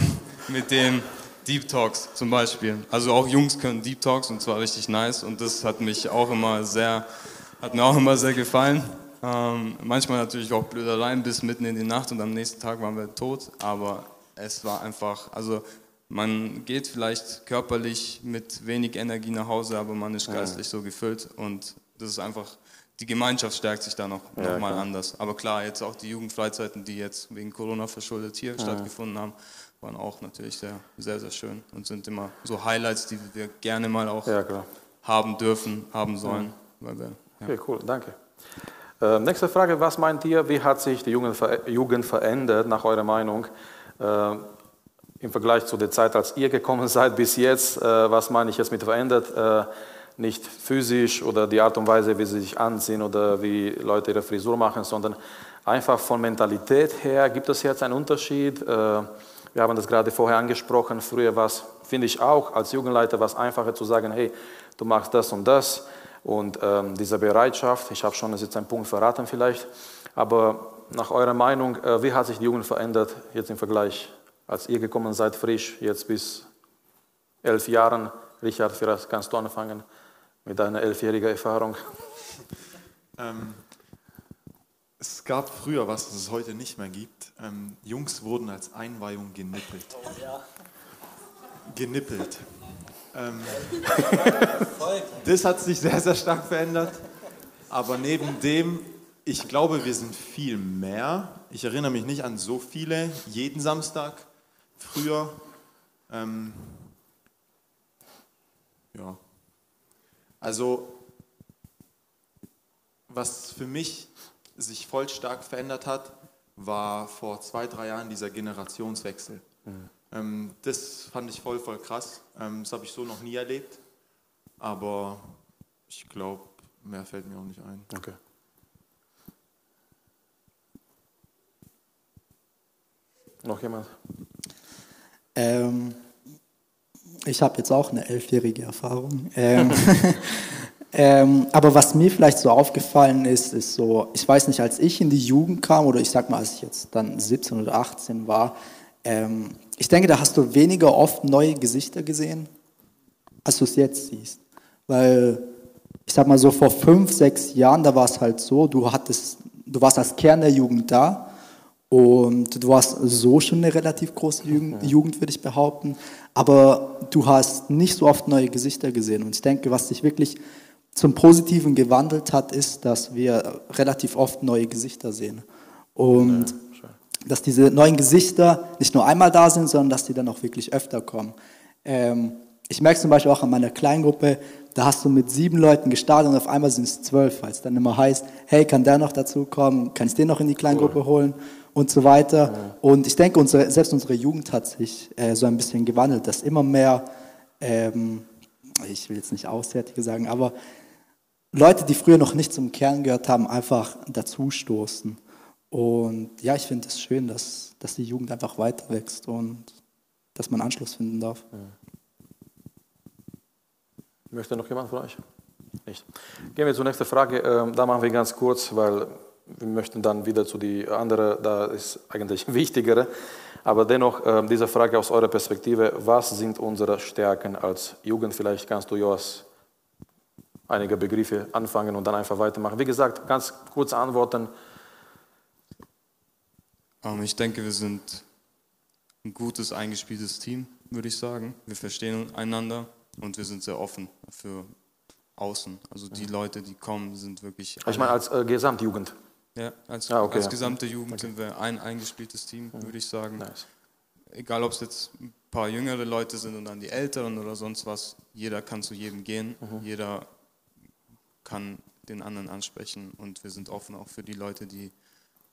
mit dem Deep Talks zum Beispiel. Also auch Jungs können Deep Talks und zwar richtig nice und das hat mich auch immer sehr, hat mir auch immer sehr gefallen. Ähm, manchmal natürlich auch Blödereien bis mitten in die Nacht und am nächsten Tag waren wir tot, aber es war einfach, also man geht vielleicht körperlich mit wenig Energie nach Hause, aber man ist geistlich ja. so gefüllt und das ist einfach, die Gemeinschaft stärkt sich da noch, ja, noch mal klar. anders. Aber klar, jetzt auch die Jugendfreizeiten, die jetzt wegen Corona verschuldet hier ja. stattgefunden haben, waren auch natürlich sehr, sehr, sehr schön und sind immer so Highlights, die wir gerne mal auch haben dürfen, haben sollen. Weil wir, Okay, cool, danke. Äh, nächste Frage, was meint ihr, wie hat sich die Jugend, Jugend verändert, nach eurer Meinung, äh, im Vergleich zu der Zeit, als ihr gekommen (laughs) seid bis jetzt? Äh, was meine ich jetzt mit verändert? Äh, nicht physisch oder die Art und Weise, wie sie sich anziehen oder wie Leute ihre Frisur machen, sondern einfach von Mentalität her. Gibt es jetzt einen Unterschied? Äh, wir haben das gerade vorher angesprochen. Früher war es, finde ich auch, als Jugendleiter war einfacher zu sagen, hey, du machst das und das. Und ähm, diese Bereitschaft, ich habe schon jetzt einen Punkt verraten vielleicht, aber nach eurer Meinung, äh, wie hat sich die Jugend verändert jetzt im Vergleich, als ihr gekommen seid, frisch, jetzt bis elf Jahren? Richard, vielleicht kannst du anfangen mit deiner elfjährigen Erfahrung. (laughs) Ähm, es gab früher was, was es heute nicht mehr gibt. Ähm, Jungs wurden als Einweihung genippelt. Oh, ja. Genippelt. Ähm, (laughs) das hat sich sehr, sehr stark verändert. Aber neben dem, ich glaube, wir sind viel mehr. Ich erinnere mich nicht an so viele jeden Samstag früher. Ähm, ja. Also, was für mich sich voll stark verändert hat, war vor zwei, drei Jahren dieser Generationswechsel. Mhm. Ähm, das fand ich voll, voll krass. Ähm, das habe ich so noch nie erlebt. Aber ich glaube, mehr fällt mir auch nicht ein. Okay. Noch jemand? Ähm, ich habe jetzt auch eine elfjährige Erfahrung. Ähm, (laughs) ähm, aber was mir vielleicht so aufgefallen ist, ist so, ich weiß nicht, als ich in die Jugend kam oder ich sag mal, als ich jetzt dann 17 oder 18 war, ähm, ich denke, da hast du weniger oft neue Gesichter gesehen, als du es jetzt siehst. Weil, ich sag mal so, vor fünf, sechs Jahren, da war es halt so, du, hattest, du warst als Kern der Jugend da und du warst so schon eine relativ große Jugend, Jugend würde ich behaupten, aber du hast nicht so oft neue Gesichter gesehen. Und ich denke, was sich wirklich zum Positiven gewandelt hat, ist, dass wir relativ oft neue Gesichter sehen. Und dass diese neuen Gesichter nicht nur einmal da sind, sondern dass die dann auch wirklich öfter kommen. Ähm, ich merke zum Beispiel auch an meiner Kleingruppe, da hast du mit sieben Leuten gestartet und auf einmal sind es zwölf, weil es dann immer heißt, hey, kann der noch dazu kommen, kann ich den noch in die Kleingruppe holen und so weiter. Ja. Und ich denke, unsere, selbst unsere Jugend hat sich äh, so ein bisschen gewandelt, dass immer mehr, ähm, ich will jetzt nicht Auswärtige sagen, aber Leute, die früher noch nicht zum Kern gehört haben, einfach dazustoßen. Und ja, ich finde es schön, dass, dass die Jugend einfach weiter wächst und dass man Anschluss finden darf. Ja. Möchte noch jemand von euch? Nicht. Gehen wir zur nächsten Frage. Ähm, da machen wir ganz kurz, weil wir möchten dann wieder zu die andere, da ist eigentlich (laughs) wichtigere. Aber dennoch ähm, diese Frage aus eurer Perspektive, was sind unsere Stärken als Jugend? Vielleicht kannst du, Joas, einige Begriffe anfangen und dann einfach weitermachen. Wie gesagt, ganz kurz antworten. Ähm, ich denke, wir sind ein gutes, eingespieltes Team, würde ich sagen. Wir verstehen einander und wir sind sehr offen für außen. Also die Leute, die kommen, sind wirklich. Ich meine, als äh, Gesamtjugend. Ja, als, ah, okay, als gesamte Jugend okay. sind wir ein eingespieltes Team, würde ich sagen. Nice. Egal, ob es jetzt ein paar jüngere Leute sind und dann die Älteren oder sonst was, jeder kann zu jedem gehen, mhm. jeder kann den anderen ansprechen und wir sind offen auch für die Leute, die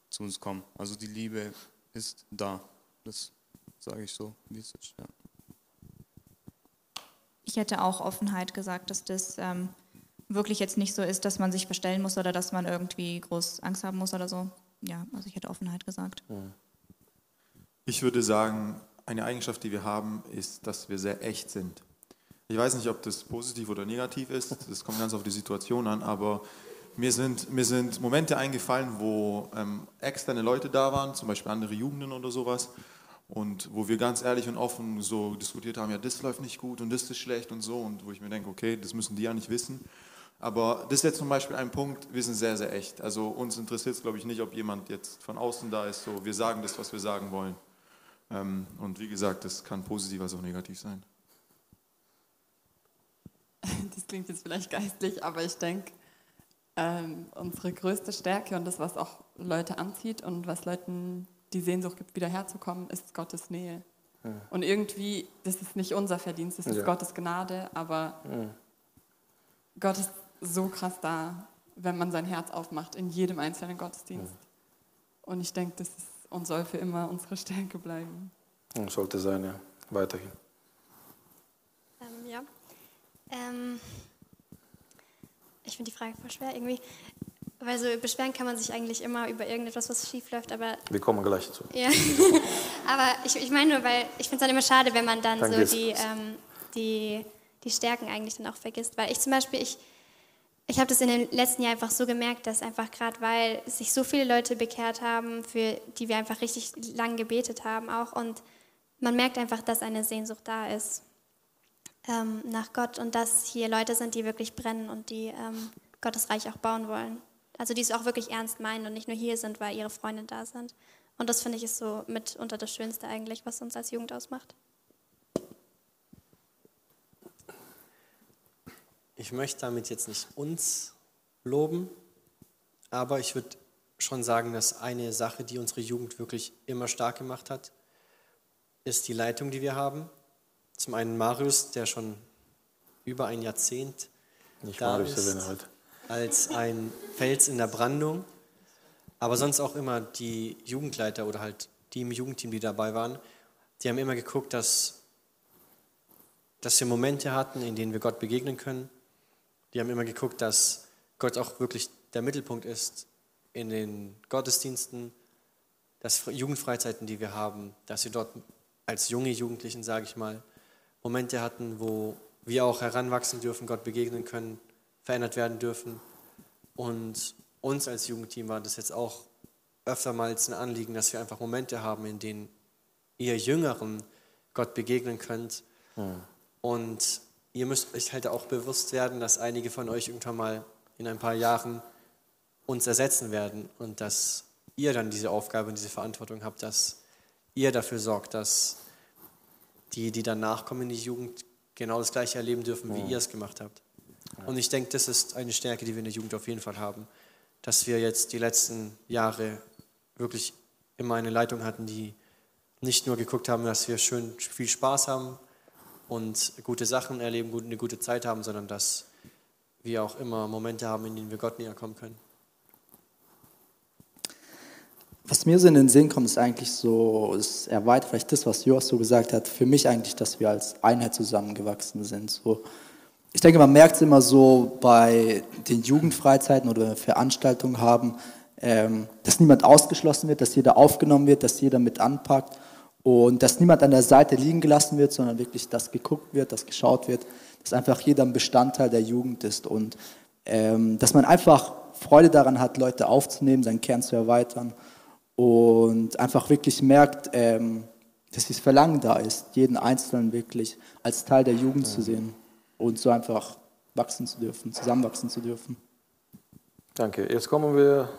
zu uns kommen. Also die Liebe ist da. Das sage ich so, wie es ist. Ja. Ich hätte auch Offenheit gesagt, dass das ähm, wirklich jetzt nicht so ist, dass man sich verstellen muss oder dass man irgendwie groß Angst haben muss oder so. Ja, also ich hätte Offenheit gesagt. Ich würde sagen, eine Eigenschaft, die wir haben, ist, dass wir sehr echt sind. Ich weiß nicht, ob das positiv oder negativ ist, das kommt ganz auf die Situation an, aber mir sind, mir sind Momente eingefallen, wo ähm, externe Leute da waren, zum Beispiel andere Jugenden oder sowas, und wo wir ganz ehrlich und offen so diskutiert haben, ja, das läuft nicht gut und das ist schlecht und so, und wo ich mir denke, okay, das müssen die ja nicht wissen. Aber das ist jetzt zum Beispiel ein Punkt, wir sind sehr, sehr echt. Also uns interessiert es, glaube ich, nicht, ob jemand jetzt von außen da ist, so, wir sagen das, was wir sagen wollen. Ähm, und wie gesagt, das kann positiv als auch negativ sein. (laughs) Das klingt jetzt vielleicht geistlich, aber ich denke, ähm, unsere größte Stärke und das, was auch Leute anzieht und was Leuten die Sehnsucht gibt, wieder herzukommen, ist Gottes Nähe. Und irgendwie, das ist nicht unser Verdienst, das ist Ja. Gottes Gnade, aber Gott ist so krass da, wenn man sein Herz aufmacht in jedem einzelnen Gottesdienst. Und ich denke, das ist und soll für immer unsere Stärke bleiben. Hm, Sollte sein, ja. Weiterhin. Ähm, ja. Ähm, ich finde die Frage voll schwer irgendwie. Weil so beschweren kann man sich eigentlich immer über irgendetwas, was schief läuft, aber Wir kommen gleich dazu. ja. (laughs) aber ich, ich meine nur, weil ich finde es dann immer schade, wenn man dann Dann so die, ähm, die, die Stärken eigentlich dann auch vergisst. Weil ich zum Beispiel, ich, ich habe das in den letzten Jahren einfach so gemerkt, dass einfach gerade, weil sich so viele Leute bekehrt haben, für die wir einfach richtig lang gebetet haben auch und man merkt einfach, dass eine Sehnsucht da ist ähm, nach Gott und dass hier Leute sind, die wirklich brennen und die ähm, Gottes Reich auch bauen wollen. Also die es auch wirklich ernst meinen und nicht nur hier sind, weil ihre Freunde da sind. Und das finde ich ist so mitunter das Schönste eigentlich, was uns als Jugend ausmacht. Ich möchte damit jetzt nicht uns loben, aber ich würde schon sagen, dass eine Sache, die unsere Jugend wirklich immer stark gemacht hat, ist die Leitung, die wir haben. Zum einen Marius, der schon über ein Jahrzehnt Nicht da Marius ist, heute. als ein Fels in der Brandung, aber sonst auch immer die Jugendleiter oder halt die im Jugendteam, die dabei waren, die haben immer geguckt, dass, dass wir Momente hatten, in denen wir Gott begegnen können. Die haben immer geguckt, dass Gott auch wirklich der Mittelpunkt ist in den Gottesdiensten, dass Jugendfreizeiten, die wir haben, dass wir dort als junge Jugendlichen, sage ich mal, Momente hatten, wo wir auch heranwachsen dürfen, Gott begegnen können, verändert werden dürfen. Und uns als Jugendteam war das jetzt auch öftermals ein Anliegen, dass wir einfach Momente haben, in denen ihr Jüngeren Gott begegnen könnt. Und ihr müsst euch halt auch bewusst werden, dass einige von euch irgendwann mal in ein paar Jahren uns ersetzen werden und dass ihr dann diese Aufgabe und diese Verantwortung habt, dass ihr dafür sorgt, dass die, die danach kommen in die Jugend, genau das Gleiche erleben dürfen, wie ihr es gemacht habt. Und ich denke, das ist eine Stärke, die wir in der Jugend auf jeden Fall haben, dass wir jetzt die letzten Jahre wirklich immer eine Leitung hatten, die nicht nur geguckt haben, dass wir schön viel Spaß haben und gute Sachen erleben, eine gute Zeit haben, sondern dass wir auch immer Momente haben, in denen wir Gott näher kommen können. Was mir so in den Sinn kommt, ist eigentlich so, es erweitert vielleicht das, was Joas so gesagt hat, für mich eigentlich, dass wir als Einheit zusammengewachsen sind. So, ich denke, man merkt es immer so bei den Jugendfreizeiten oder Veranstaltungen haben, ähm, dass niemand ausgeschlossen wird, dass jeder aufgenommen wird, dass jeder mit anpackt und dass niemand an der Seite liegen gelassen wird, sondern wirklich, dass geguckt wird, dass geschaut wird, dass einfach jeder ein Bestandteil der Jugend ist und ähm, dass man einfach Freude daran hat, Leute aufzunehmen, seinen Kern zu erweitern und einfach wirklich merkt, ähm, dass dieses Verlangen da ist, jeden Einzelnen wirklich als Teil der Jugend zu sehen und so einfach wachsen zu dürfen, zusammenwachsen zu dürfen. Danke. Jetzt kommen wir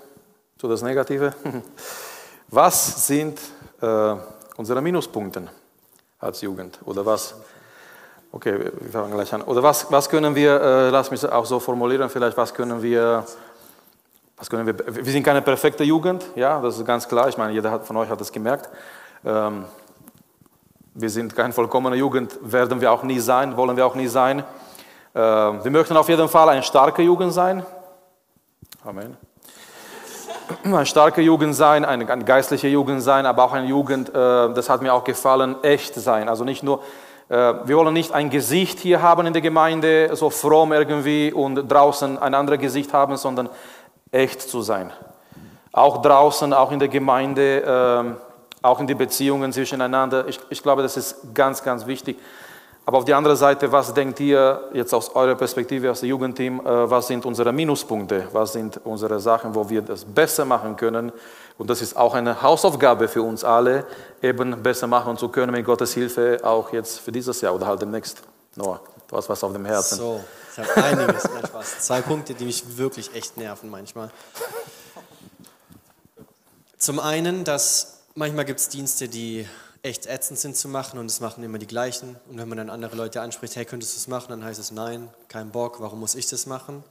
zu das Negative. (laughs) Was sind äh, unsere Minuspunkte als Jugend? Oder was? Okay, wir fangen gleich an. Oder was, was können wir, äh, lass mich auch so formulieren, vielleicht, was können wir, was können wir, wir sind keine perfekte Jugend, ja, das ist ganz klar. Ich meine, jeder von euch hat das gemerkt. Ähm, wir sind keine vollkommene Jugend, werden wir auch nie sein, wollen wir auch nie sein. Äh, wir möchten auf jeden Fall eine starke Jugend sein. Amen. Eine starke Jugend sein, eine, eine geistliche Jugend sein, aber auch eine Jugend, äh, das hat mir auch gefallen, echt sein. Also nicht nur, äh, wir wollen nicht ein Gesicht hier haben in der Gemeinde, so fromm irgendwie und draußen ein anderes Gesicht haben, sondern echt zu sein. Auch draußen, auch in der Gemeinde, äh, auch in die Beziehungen zwischeneinander. Ich, ich glaube, das ist ganz, ganz wichtig. Aber auf die andere Seite, was denkt ihr jetzt aus eurer Perspektive, aus dem Jugendteam, äh, was sind unsere Minuspunkte, was sind unsere Sachen, wo wir das besser machen können? Und das ist auch eine Hausaufgabe für uns alle, eben besser machen zu können mit Gottes Hilfe, auch jetzt für dieses Jahr oder halt demnächst. Noah, du hast was auf dem Herzen. So, ich habe einiges, nein, Spaß. Zwei Punkte, die mich wirklich echt nerven manchmal. Zum einen, dass manchmal gibt es Dienste, die echt ätzend sind zu machen und es machen immer die gleichen. Und wenn man dann andere Leute anspricht, hey, könntest du das machen, dann heißt es nein, kein Bock, warum muss ich das machen?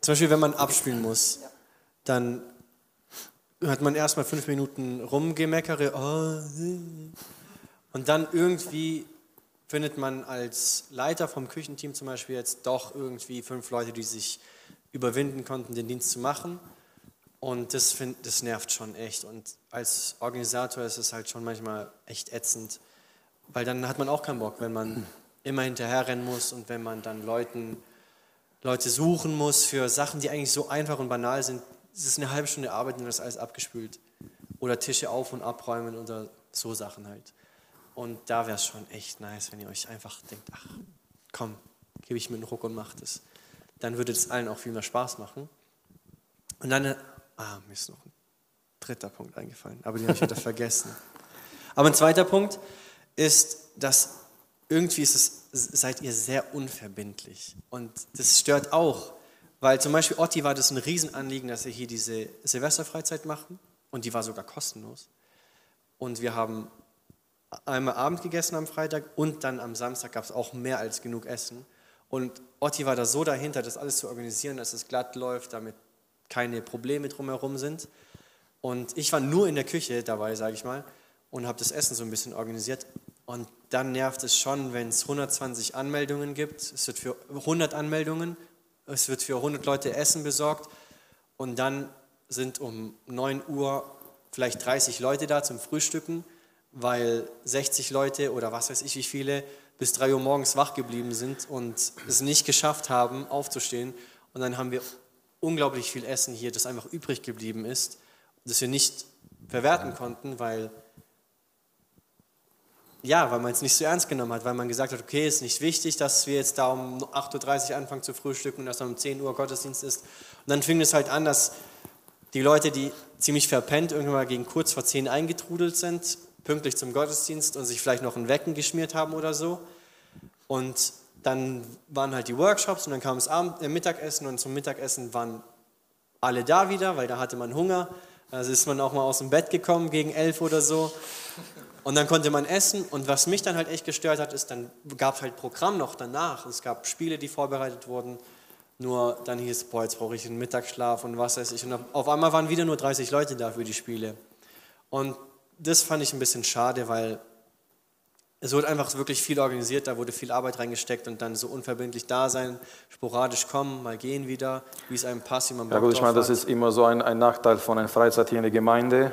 Zum Beispiel, wenn man abspielen muss, dann hat man erstmal fünf Minuten rumgemeckere, oh, und dann irgendwie findet man als Leiter vom Küchenteam zum Beispiel jetzt doch irgendwie fünf Leute, die sich überwinden konnten, den Dienst zu machen. Und das, find, das nervt schon echt. Und als Organisator ist es halt schon manchmal echt ätzend, weil dann hat man auch keinen Bock, wenn man immer hinterherrennen muss und wenn man dann Leuten, Leute suchen muss für Sachen, die eigentlich so einfach und banal sind. Es ist eine halbe Stunde Arbeit und ist alles abgespült. Oder Tische auf- und abräumen oder so Sachen halt. Und da wäre es schon echt nice, wenn ihr euch einfach denkt, ach, komm, gebe ich mir einen Ruck und mach das. Dann würde es allen auch viel mehr Spaß machen. Und dann Ah, mir ist noch ein dritter Punkt eingefallen, aber den habe ich wieder vergessen. Aber ein zweiter Punkt ist, dass irgendwie ist es, seid ihr sehr unverbindlich. Und das stört auch, weil zum Beispiel Otti war das ein Riesenanliegen, dass wir hier diese Silvesterfreizeit machen und die war sogar kostenlos. Und wir haben einmal Abend gegessen am Freitag und dann am Samstag gab es auch mehr als genug Essen. Und Otti war da so dahinter, das alles zu organisieren, dass es glatt läuft, damit keine Probleme drumherum sind. Und ich war nur in der Küche dabei, sage ich mal, und habe das Essen so ein bisschen organisiert. Und dann nervt es schon, wenn es 120 Anmeldungen gibt. Es wird für 100 Anmeldungen, es wird für 100 Leute Essen besorgt. Und dann sind um 9 Uhr vielleicht 30 Leute da zum Frühstücken, weil 60 Leute oder was weiß ich wie viele bis 3 Uhr morgens wach geblieben sind und es nicht geschafft haben, aufzustehen. Und dann haben wir unglaublich viel Essen hier, das einfach übrig geblieben ist, das wir nicht verwerten konnten, weil ja, weil man es nicht so ernst genommen hat, weil man gesagt hat, okay, ist nicht wichtig, dass wir jetzt da um 8.30 Uhr anfangen zu frühstücken und dass dann um 10 Uhr Gottesdienst ist. Und dann fing es halt an, dass die Leute, die ziemlich verpennt irgendwann mal gegen kurz vor 10 eingetrudelt sind, pünktlich zum Gottesdienst und sich vielleicht noch ein Wecken geschmiert haben oder so. Und dann waren halt die Workshops und dann kam Abend, äh, Mittagessen und zum Mittagessen waren alle da wieder, weil da hatte man Hunger. Also ist man auch mal aus dem Bett gekommen gegen elf oder so. Und dann konnte man essen. Und was mich dann halt echt gestört hat, ist, dann gab es halt Programm noch danach. Es gab Spiele, die vorbereitet wurden. Nur dann hieß es, boah, jetzt brauche ich einen Mittagsschlaf und was weiß ich. Und auf einmal waren wieder nur 30 Leute da für die Spiele. Und das fand ich ein bisschen schade, weil es wurde einfach wirklich viel organisiert, da wurde viel Arbeit reingesteckt und dann so unverbindlich da sein, sporadisch kommen, mal gehen wieder, wie es einem passt, wie man Bock Ja gut, ich meine, das ist immer so ein, ein Nachteil von einer Freizeit hier in der Gemeinde.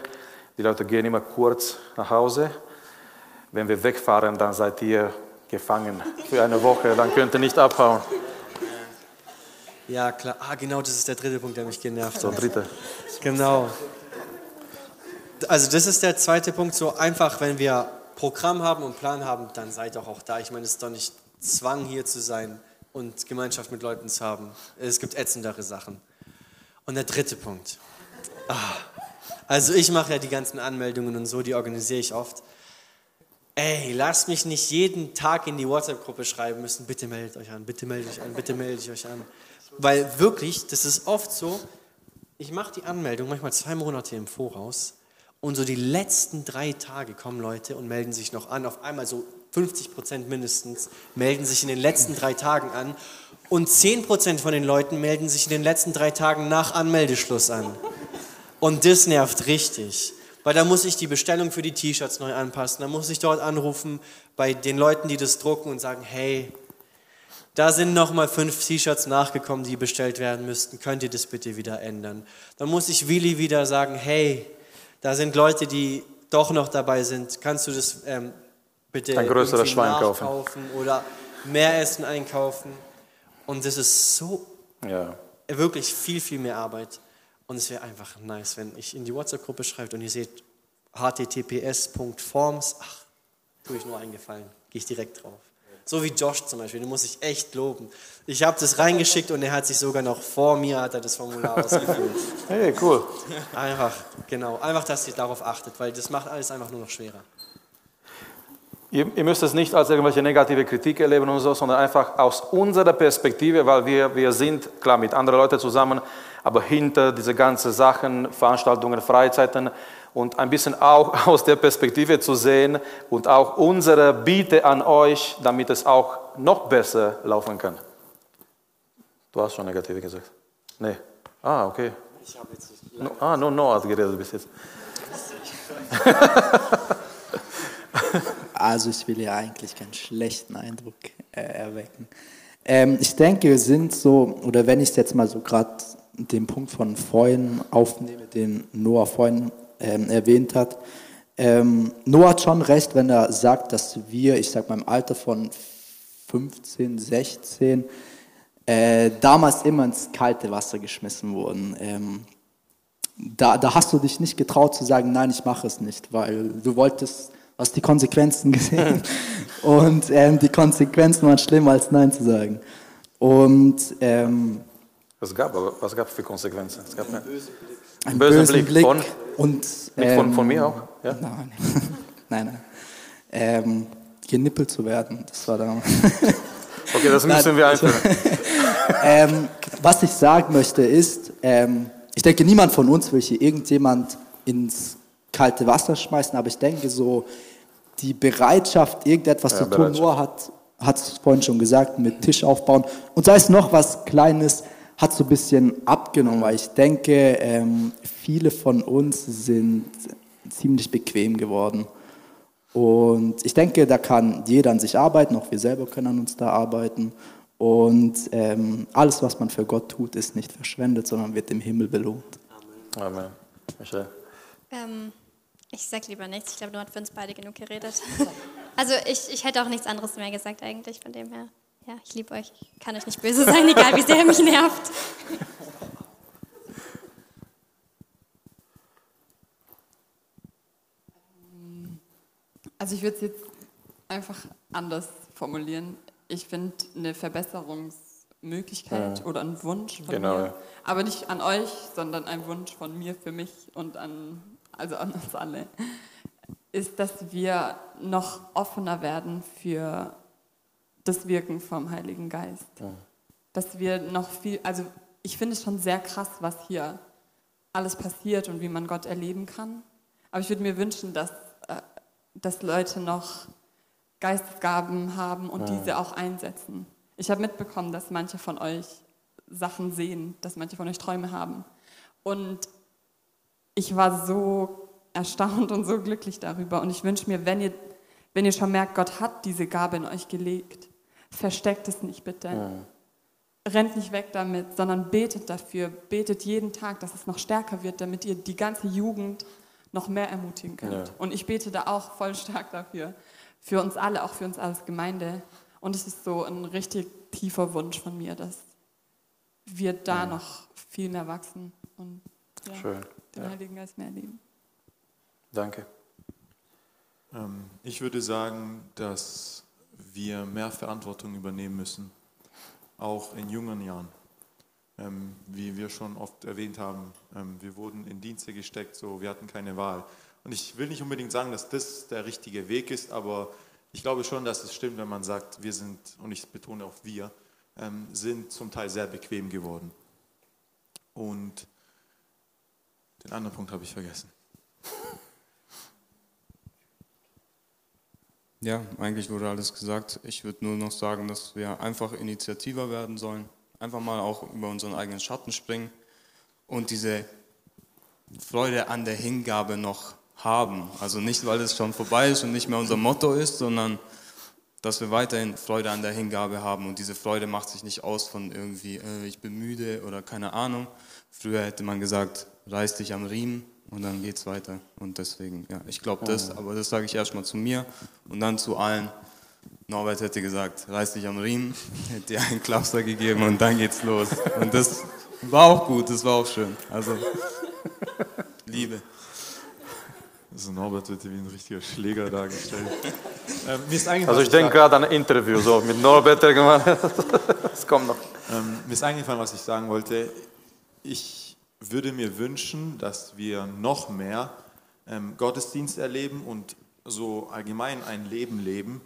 Die Leute gehen immer kurz nach Hause. Wenn wir wegfahren, dann seid ihr gefangen für eine Woche, dann könnt ihr nicht abhauen. Ja, klar. Ah, genau, das ist der dritte Punkt, der mich genervt hat. So, dritte. Genau. Also das ist der zweite Punkt, so einfach, wenn wir Programm haben und Plan haben, dann seid doch auch da. Ich meine, es ist doch nicht Zwang, hier zu sein und Gemeinschaft mit Leuten zu haben. Es gibt ätzendere Sachen. Und der dritte Punkt. Ah, also ich mache ja die ganzen Anmeldungen und so, die organisiere ich oft. Ey, lasst mich nicht jeden Tag in die WhatsApp-Gruppe schreiben müssen, bitte meldet euch an, bitte meldet euch an, bitte meldet euch an. Weil wirklich, das ist oft so, ich mache die Anmeldung manchmal zwei Monate im Voraus und so die letzten drei Tage kommen Leute und melden sich noch an. Auf einmal so 50 Prozent mindestens melden sich in den letzten drei Tagen an. Und 10 Prozent von den Leuten melden sich in den letzten drei Tagen nach Anmeldeschluss an. Und das nervt richtig. Weil da muss ich die Bestellung für die T-Shirts neu anpassen. Da muss ich dort anrufen bei den Leuten, die das drucken und sagen, hey, Da sind nochmal fünf T-Shirts nachgekommen, die bestellt werden müssten. Könnt ihr das bitte wieder ändern? Dann muss ich Willi wieder sagen, hey, da sind Leute, die doch noch dabei sind. Kannst du das ähm, bitte Ein größeres Schwein kaufen. oder mehr Essen einkaufen? Und das ist so Ja. wirklich viel, viel mehr Arbeit. Und es wäre einfach nice, wenn ich in die WhatsApp-Gruppe schreibt und ihr seht https.forms, ach, tue ich nur eingefallen, gehe ich direkt drauf. So wie Josh zum Beispiel, den muss ich echt loben. Ich habe das reingeschickt und er hat sich sogar noch vor mir hat er das Formular ausgefüllt. (laughs) Hey, cool. Einfach, genau, einfach, dass ihr darauf achtet, weil das macht alles einfach nur noch schwerer. Ihr, ihr müsst es nicht als irgendwelche negative Kritik erleben und so, sondern einfach aus unserer Perspektive, weil wir, wir sind, klar, mit anderen Leuten zusammen, aber hinter diese ganzen Sachen, Veranstaltungen, Freizeiten und ein bisschen auch (laughs) aus der Perspektive zu sehen und auch unsere Bitte an euch, damit es auch noch besser laufen kann. Du hast schon negative gesagt. Nee. Ah, okay. Ich habe jetzt No, ah, nur no hat geredet bis jetzt. (laughs) Also ich will ja eigentlich keinen schlechten Eindruck äh, erwecken. Ähm, ich denke, wir sind so, oder wenn ich es jetzt mal so gerade den Punkt von vorhin aufnehme, den Noah vorhin ähm, erwähnt hat. Ähm, Noah hat schon recht, wenn er sagt, dass wir, ich sag mal im Alter von 15, 16, äh, damals immer ins kalte Wasser geschmissen wurden. Ähm, da, da hast du dich nicht getraut zu sagen, nein, ich mache es nicht, weil du wolltest, hast die Konsequenzen (laughs) gesehen und ähm, die Konsequenzen waren schlimmer als nein zu sagen. Und ähm, Was gab aber was gab für Konsequenzen? Es gab einen einen bösen bösen Blick, Blick, von, und nicht von, ähm, von mir auch. Ja? Nein, (laughs) nein, nein. Ähm, genippelt zu werden, das war da. (laughs) Okay, das müssen wir einführen. (laughs) ähm, was ich sagen möchte ist, ähm, ich denke, niemand von uns will hier irgendjemand ins kalte Wasser schmeißen, aber ich denke so, die Bereitschaft, irgendetwas Ja, zu tun. Noah hat hat es vorhin schon gesagt, mit Tisch aufbauen und sei es noch was Kleines, hat so ein bisschen abgenommen, weil ich denke, ähm, viele von uns sind ziemlich bequem geworden. Und ich denke, da kann jeder an sich arbeiten, auch wir selber können an uns da arbeiten. Und ähm, alles, was man für Gott tut, ist nicht verschwendet, sondern wird im Himmel belohnt. Amen. Michelle. Ähm, ich sag lieber nichts. Ich glaube, du hast für uns beide genug geredet. (laughs) Also ich, ich hätte auch nichts anderes mehr gesagt eigentlich, von dem her. Ja, ich liebe euch. Ich kann euch nicht böse sein, egal wie sehr ihr mich nervt. Also ich würde es jetzt einfach anders formulieren. Ich finde eine Verbesserungsmöglichkeit Ja. oder ein Wunsch von Genau, mir, aber nicht an euch, sondern ein Wunsch von mir für mich und an, also an uns alle, ist, dass wir noch offener werden für das Wirken vom Heiligen Geist. Dass wir noch viel, also ich finde es schon sehr krass, was hier alles passiert und wie man Gott erleben kann. Aber ich würde mir wünschen, dass, äh, dass Leute noch Geistesgaben haben und diese auch einsetzen. Ich habe mitbekommen, dass manche von euch Sachen sehen, dass manche von euch Träume haben. Und ich war so erstaunt und so glücklich darüber. Und ich wünsche mir, wenn ihr, wenn ihr schon merkt, Gott hat diese Gabe in euch gelegt, versteckt es nicht bitte. Rennt nicht weg damit, sondern betet dafür. Betet jeden Tag, dass es noch stärker wird, damit ihr die ganze Jugend noch mehr ermutigen könnt. Ja. Und ich bete da auch voll stark dafür. Für uns alle, auch für uns als Gemeinde. Und es ist so ein richtig tiefer Wunsch von mir, dass wir da noch viel mehr wachsen und ja, Schön. den Ja. Heiligen Geist mehr erleben. Danke. Ähm, ich würde sagen, dass wir mehr Verantwortung übernehmen müssen, auch in jungen Jahren. Ähm, wie wir schon oft erwähnt haben, ähm, wir wurden in Dienste gesteckt, so wir hatten keine Wahl. Und ich will nicht unbedingt sagen, dass das der richtige Weg ist, aber ich glaube schon, dass es stimmt, wenn man sagt, wir sind, und ich betone auch wir, ähm, sind zum Teil sehr bequem geworden. Und den anderen Punkt habe ich vergessen. (laughs) Ja, eigentlich wurde alles gesagt. Ich würde nur noch sagen, dass wir einfach initiativer werden sollen. Einfach mal auch über unseren eigenen Schatten springen und diese Freude an der Hingabe noch haben. Also nicht, weil es schon vorbei ist und nicht mehr unser Motto ist, sondern dass wir weiterhin Freude an der Hingabe haben und diese Freude macht sich nicht aus von irgendwie, äh, ich bin müde oder keine Ahnung. Früher hätte man gesagt, reiß dich am Riemen und dann geht's weiter. Und deswegen, ja, ich glaube das, aber das sage ich erstmal zu mir und dann zu allen. Norbert hätte gesagt, reiß dich am Riemen, (laughs) hätte dir einen Klapser gegeben und dann geht's los. Und das war auch gut, das war auch schön. Also, (laughs) Liebe. Also Norbert wird hier wie ein richtiger Schläger dargestellt. (laughs) ähm, mir ist also ich denke gerade an ein Interview so mit Norbert irgendwann. das kommt noch. Ähm, mir ist eingefallen, was ich sagen wollte. Ich würde mir wünschen, dass wir noch mehr ähm, Gottesdienst erleben und so allgemein ein Leben leben,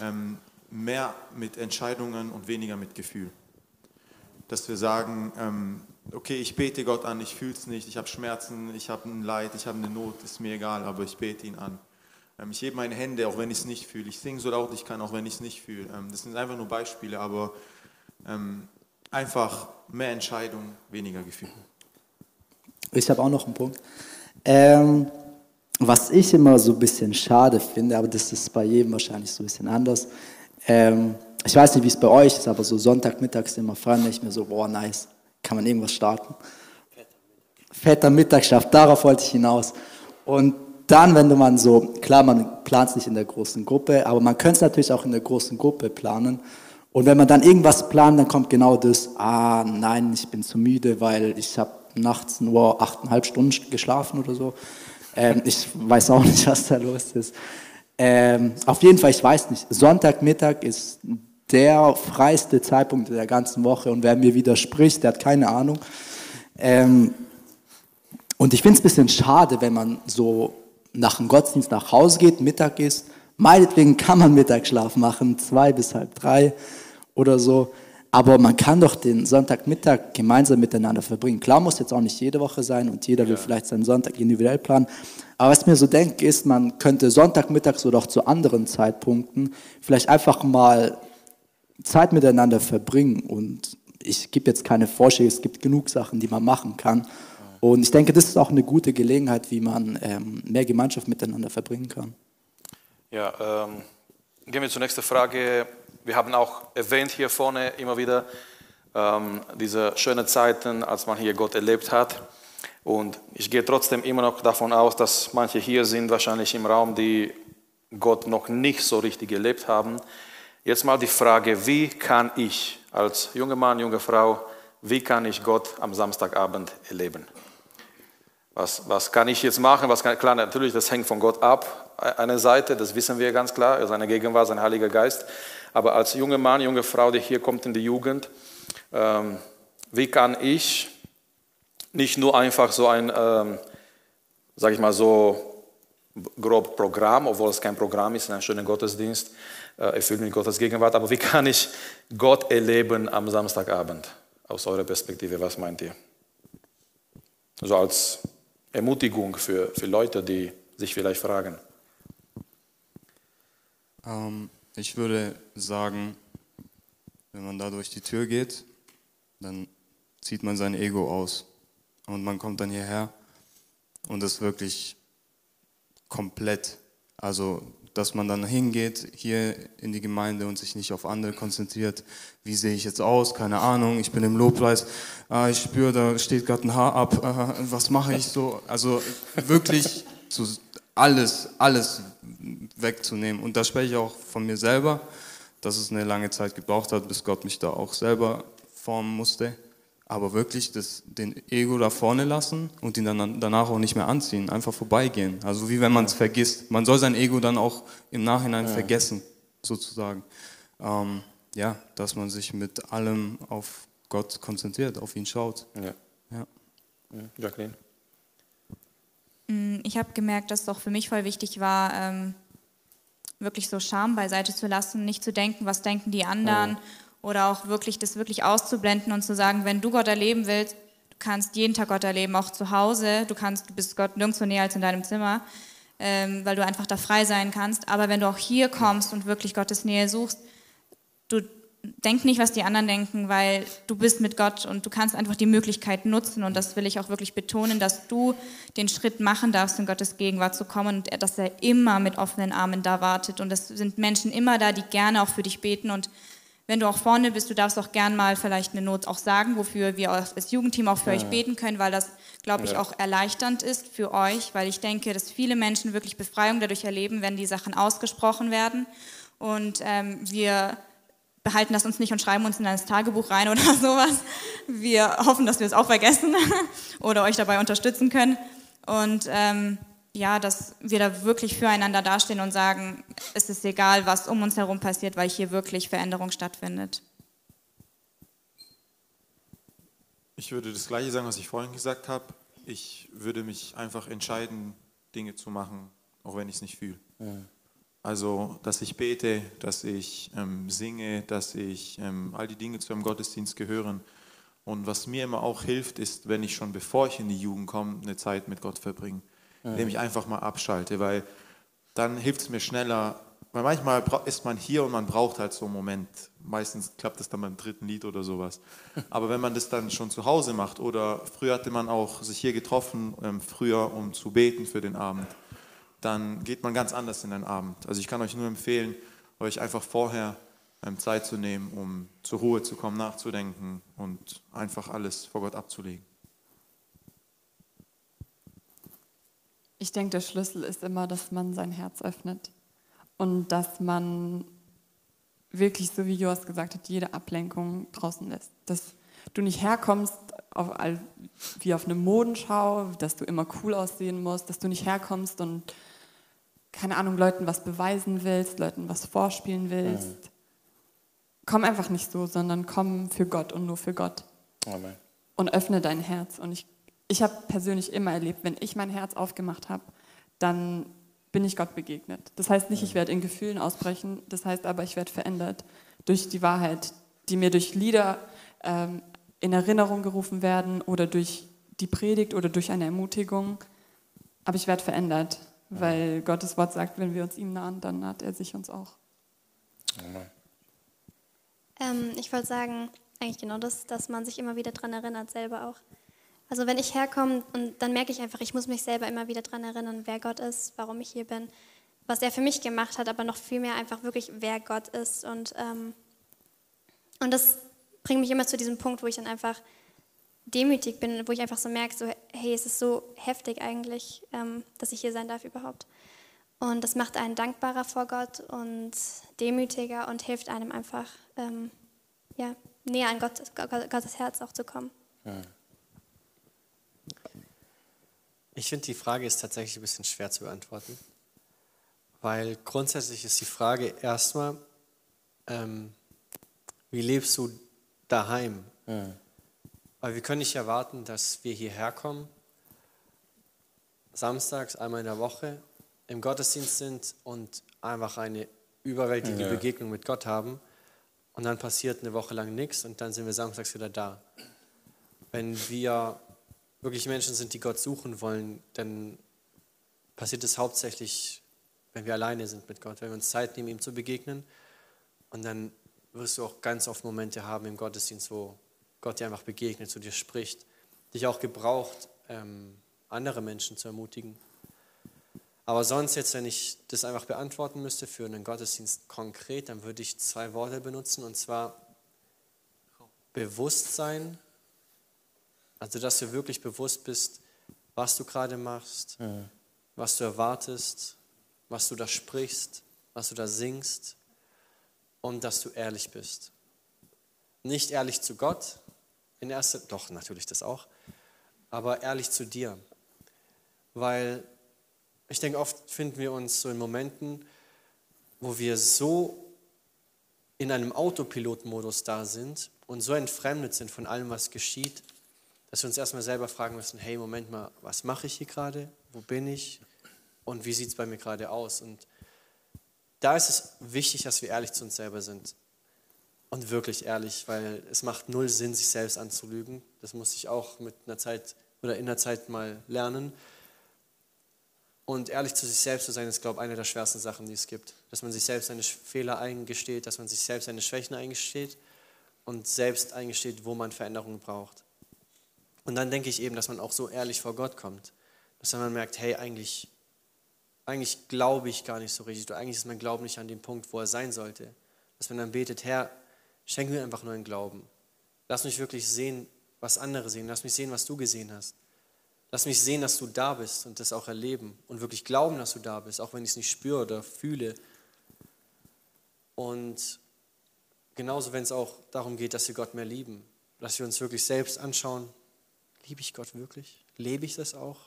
ähm, mehr mit Entscheidungen und weniger mit Gefühl. Dass wir sagen, ähm, okay, ich bete Gott an, ich fühle es nicht, ich habe Schmerzen, ich habe ein Leid, ich habe eine Not, ist mir egal, aber ich bete ihn an. Ähm, ich hebe meine Hände, auch wenn ich es nicht fühle. Ich singe so laut ich kann, auch wenn ich es nicht fühle. Ähm, das sind einfach nur Beispiele, aber ähm, einfach mehr Entscheidung, weniger Gefühl. Ich habe auch noch einen Punkt. Ähm, was ich immer so ein bisschen schade finde, aber das ist bei jedem wahrscheinlich so ein bisschen anders. Ähm, ich weiß nicht, wie es bei euch ist, aber so Sonntagmittags immer fand ich mir so, boah, nice kann man irgendwas starten? Fetter Mittagsschlaf, darauf wollte ich hinaus. Und dann, wenn du man so, klar, man plant es nicht in der großen Gruppe, aber man könnte es natürlich auch in der großen Gruppe planen. Und wenn man dann irgendwas plant, dann kommt genau das, ah nein, ich bin zu müde, weil ich habe nachts nur achteinhalb Stunden geschlafen oder so. Ähm, ich weiß auch nicht, was da los ist. Ähm, auf jeden Fall, ich weiß nicht, Sonntagmittag ist der freiste Zeitpunkt der ganzen Woche und wer mir widerspricht, der hat keine Ahnung. Ähm, und ich finde es ein bisschen schade, wenn man so nach dem Gottesdienst nach Hause geht, Mittag ist. Meinetwegen kann man Mittagsschlaf machen, zwei bis halb drei oder so. Aber man kann doch den Sonntagmittag gemeinsam miteinander verbringen. Klar muss jetzt auch nicht jede Woche sein und jeder will vielleicht seinen Sonntag individuell planen. Aber was ich mir so denke, ist, man könnte Sonntagmittags oder auch zu anderen Zeitpunkten vielleicht einfach mal Zeit miteinander verbringen. Und ich gebe jetzt keine Vorschläge, es gibt genug Sachen, die man machen kann. Und ich denke, das ist auch eine gute Gelegenheit, wie man ähm, mehr Gemeinschaft miteinander verbringen kann. Ja, ähm, gehen wir zur nächsten Frage. Wir haben auch erwähnt hier vorne immer wieder ähm, diese schönen Zeiten, als man hier Gott erlebt hat. Und ich gehe trotzdem immer noch davon aus, dass manche hier sind, wahrscheinlich im Raum, die Gott noch nicht so richtig erlebt haben. Jetzt mal die Frage, wie kann ich als junger Mann, junge Frau, wie kann ich Gott am Samstagabend erleben? Was, was kann ich jetzt machen? Was kann, klar, natürlich, das hängt von Gott ab. Eine Seite, das wissen wir ganz klar, seine Gegenwart, sein Heiliger Geist. Aber als junger Mann, junge Frau, die hier kommt in die Jugend, ähm, wie kann ich nicht nur einfach so ein, ähm, sage ich mal so, grob Programm, obwohl es kein Programm ist, ein schöner Gottesdienst, äh, erfüllt mit Gottes Gegenwart. Aber wie kann ich Gott erleben am Samstagabend? Aus eurer Perspektive, was meint ihr? So als Ermutigung für, für Leute, die sich vielleicht fragen. Ähm, ich würde sagen, wenn man da durch die Tür geht, dann zieht man sein Ego aus. Und man kommt dann hierher und ist wirklich komplett, also dass man dann hingeht hier in die Gemeinde und sich nicht auf andere konzentriert. Wie sehe ich jetzt aus? Keine Ahnung. Ich bin im Lobpreis. Ah, ich spüre, da steht gerade ein Haar ab. Ah, was mache ich so? Also wirklich so alles, alles wegzunehmen. Und da spreche ich auch von mir selber, dass es eine lange Zeit gebraucht hat, bis Gott mich da auch selber formen musste aber wirklich das, den Ego da vorne lassen und ihn dann danach auch nicht mehr anziehen, einfach vorbeigehen. Also wie wenn man es vergisst. Man soll sein Ego dann auch im Nachhinein ja. vergessen, sozusagen. Ähm, ja, dass man sich mit allem auf Gott konzentriert, auf ihn schaut. Ja. ja. Jacqueline? Mm, ich habe gemerkt, dass es auch für mich voll wichtig war, ähm, wirklich so Scham beiseite zu lassen, nicht zu denken, was denken die anderen. Ja oder auch wirklich das wirklich auszublenden und zu sagen, wenn du Gott erleben willst, du kannst jeden Tag Gott erleben, auch zu Hause, du kannst, du bist Gott nirgendwo näher als in deinem Zimmer, ähm, weil du einfach da frei sein kannst. Aber wenn du auch hier kommst und wirklich Gottes Nähe suchst, du denk nicht, was die anderen denken, weil du bist mit Gott und du kannst einfach die Möglichkeit nutzen und das will ich auch wirklich betonen, dass du den Schritt machen darfst, in Gottes Gegenwart zu kommen und dass er immer mit offenen Armen da wartet und es sind Menschen immer da, die gerne auch für dich beten und wenn du auch vorne bist, du darfst auch gern mal vielleicht eine Not auch sagen, wofür wir als Jugendteam auch für ja. euch beten können, weil das, glaube ich, ja. auch erleichternd ist für euch, weil ich denke, dass viele Menschen wirklich Befreiung dadurch erleben, wenn die Sachen ausgesprochen werden. Und ähm, wir behalten das uns nicht und schreiben uns in ein Tagebuch rein oder (laughs) sowas. Wir hoffen, dass wir es auch vergessen (laughs) oder euch dabei unterstützen können. Und ähm, ja, dass wir da wirklich füreinander dastehen und sagen, es ist egal, was um uns herum passiert, weil hier wirklich Veränderung stattfindet. Ich würde das Gleiche sagen, was ich vorhin gesagt habe. Ich würde mich einfach entscheiden, Dinge zu machen, auch wenn ich es nicht fühle. Ja. Also, dass ich bete, dass ich ähm, singe, dass ich ähm, all die Dinge zu einem Gottesdienst gehören. Und was mir immer auch hilft, ist, wenn ich schon bevor ich in die Jugend komme, eine Zeit mit Gott verbringe indem ich einfach mal abschalte, weil dann hilft es mir schneller, weil manchmal ist man hier und man braucht halt so einen Moment. Meistens klappt das dann beim dritten Lied oder sowas. (laughs) Aber wenn man das dann schon zu Hause macht oder früher hatte man auch sich hier getroffen, ähm, früher um zu beten für den Abend, dann geht man ganz anders in den Abend. Also ich kann euch nur empfehlen, euch einfach vorher ähm, Zeit zu nehmen, um zur Ruhe zu kommen, nachzudenken und einfach alles vor Gott abzulegen. Ich denke, der Schlüssel ist immer, dass man sein Herz öffnet und dass man wirklich, so wie Joas gesagt hat, jede Ablenkung draußen lässt. Dass du nicht herkommst auf, wie auf eine Modenschau, dass du immer cool aussehen musst, dass du nicht herkommst und, keine Ahnung, Leuten was beweisen willst, Leuten was vorspielen willst. Mhm. Komm einfach nicht so, sondern komm für Gott und nur für Gott. Amen. Und öffne dein Herz. Und ich ich habe persönlich immer erlebt, wenn ich mein Herz aufgemacht habe, dann bin ich Gott begegnet. Das heißt nicht, ich werde in Gefühlen ausbrechen, das heißt aber, ich werde verändert durch die Wahrheit, die mir durch Lieder ähm, in Erinnerung gerufen werden oder durch die Predigt oder durch eine Ermutigung. Aber ich werde verändert, weil Gottes Wort sagt, wenn wir uns ihm nahen, dann naht er sich uns auch. Ähm, ich wollte sagen, eigentlich genau das, dass man sich immer wieder daran erinnert, selber auch. Also wenn ich herkomme und dann merke ich einfach, ich muss mich selber immer wieder daran erinnern, wer Gott ist, warum ich hier bin, was er für mich gemacht hat, aber noch viel mehr einfach wirklich, wer Gott ist. Und, ähm, und das bringt mich immer zu diesem Punkt, wo ich dann einfach demütig bin, wo ich einfach so merke, so, hey, es ist so heftig eigentlich, ähm, dass ich hier sein darf überhaupt. Und das macht einen dankbarer vor Gott und demütiger und hilft einem einfach, ähm, ja, näher an Gott, Gottes Herz auch zu kommen. Ich finde, die Frage ist tatsächlich ein bisschen schwer zu beantworten, weil grundsätzlich ist die Frage erstmal, ähm, wie lebst du daheim? Mhm. Weil wir können nicht erwarten, dass wir hierher kommen, samstags einmal in der Woche im Gottesdienst sind und einfach eine überwältigende ja. Begegnung mit Gott haben und dann passiert eine Woche lang nichts und dann sind wir samstags wieder da. Wenn wir wirklich Menschen sind, die Gott suchen wollen, dann passiert es hauptsächlich, wenn wir alleine sind mit Gott, wenn wir uns Zeit nehmen, ihm zu begegnen. Und dann wirst du auch ganz oft Momente haben im Gottesdienst, wo Gott dir einfach begegnet, zu dir spricht, dich auch gebraucht, ähm, andere Menschen zu ermutigen. Aber sonst jetzt, wenn ich das einfach beantworten müsste für einen Gottesdienst konkret, dann würde ich zwei Worte benutzen, und zwar Bewusstsein also, dass du wirklich bewusst bist, was du gerade machst, mhm. was du erwartest, was du da sprichst, was du da singst und dass du ehrlich bist. Nicht ehrlich zu Gott, in erster, doch natürlich das auch, aber ehrlich zu dir. Weil ich denke, oft finden wir uns so in Momenten, wo wir so in einem Autopilotmodus da sind und so entfremdet sind von allem, was geschieht, dass wir uns erstmal selber fragen müssen, hey, Moment mal, was mache ich hier gerade? Wo bin ich? Und wie sieht es bei mir gerade aus? Und da ist es wichtig, dass wir ehrlich zu uns selber sind. Und wirklich ehrlich, weil es macht null Sinn, sich selbst anzulügen. Das muss ich auch mit einer Zeit oder in der Zeit mal lernen. Und ehrlich zu sich selbst zu sein, ist, glaube ich, eine der schwersten Sachen, die es gibt. Dass man sich selbst seine Fehler eingesteht, dass man sich selbst seine Schwächen eingesteht und selbst eingesteht, wo man Veränderungen braucht. Und dann denke ich eben, dass man auch so ehrlich vor Gott kommt, dass man merkt, hey, eigentlich, eigentlich glaube ich gar nicht so richtig, oder eigentlich ist mein Glauben nicht an dem Punkt, wo er sein sollte. Dass man dann betet, Herr, schenk mir einfach neuen Glauben. Lass mich wirklich sehen, was andere sehen. Lass mich sehen, was du gesehen hast. Lass mich sehen, dass du da bist und das auch erleben und wirklich glauben, dass du da bist, auch wenn ich es nicht spüre oder fühle. Und genauso, wenn es auch darum geht, dass wir Gott mehr lieben, dass wir uns wirklich selbst anschauen, liebe ich Gott wirklich? Lebe ich das auch?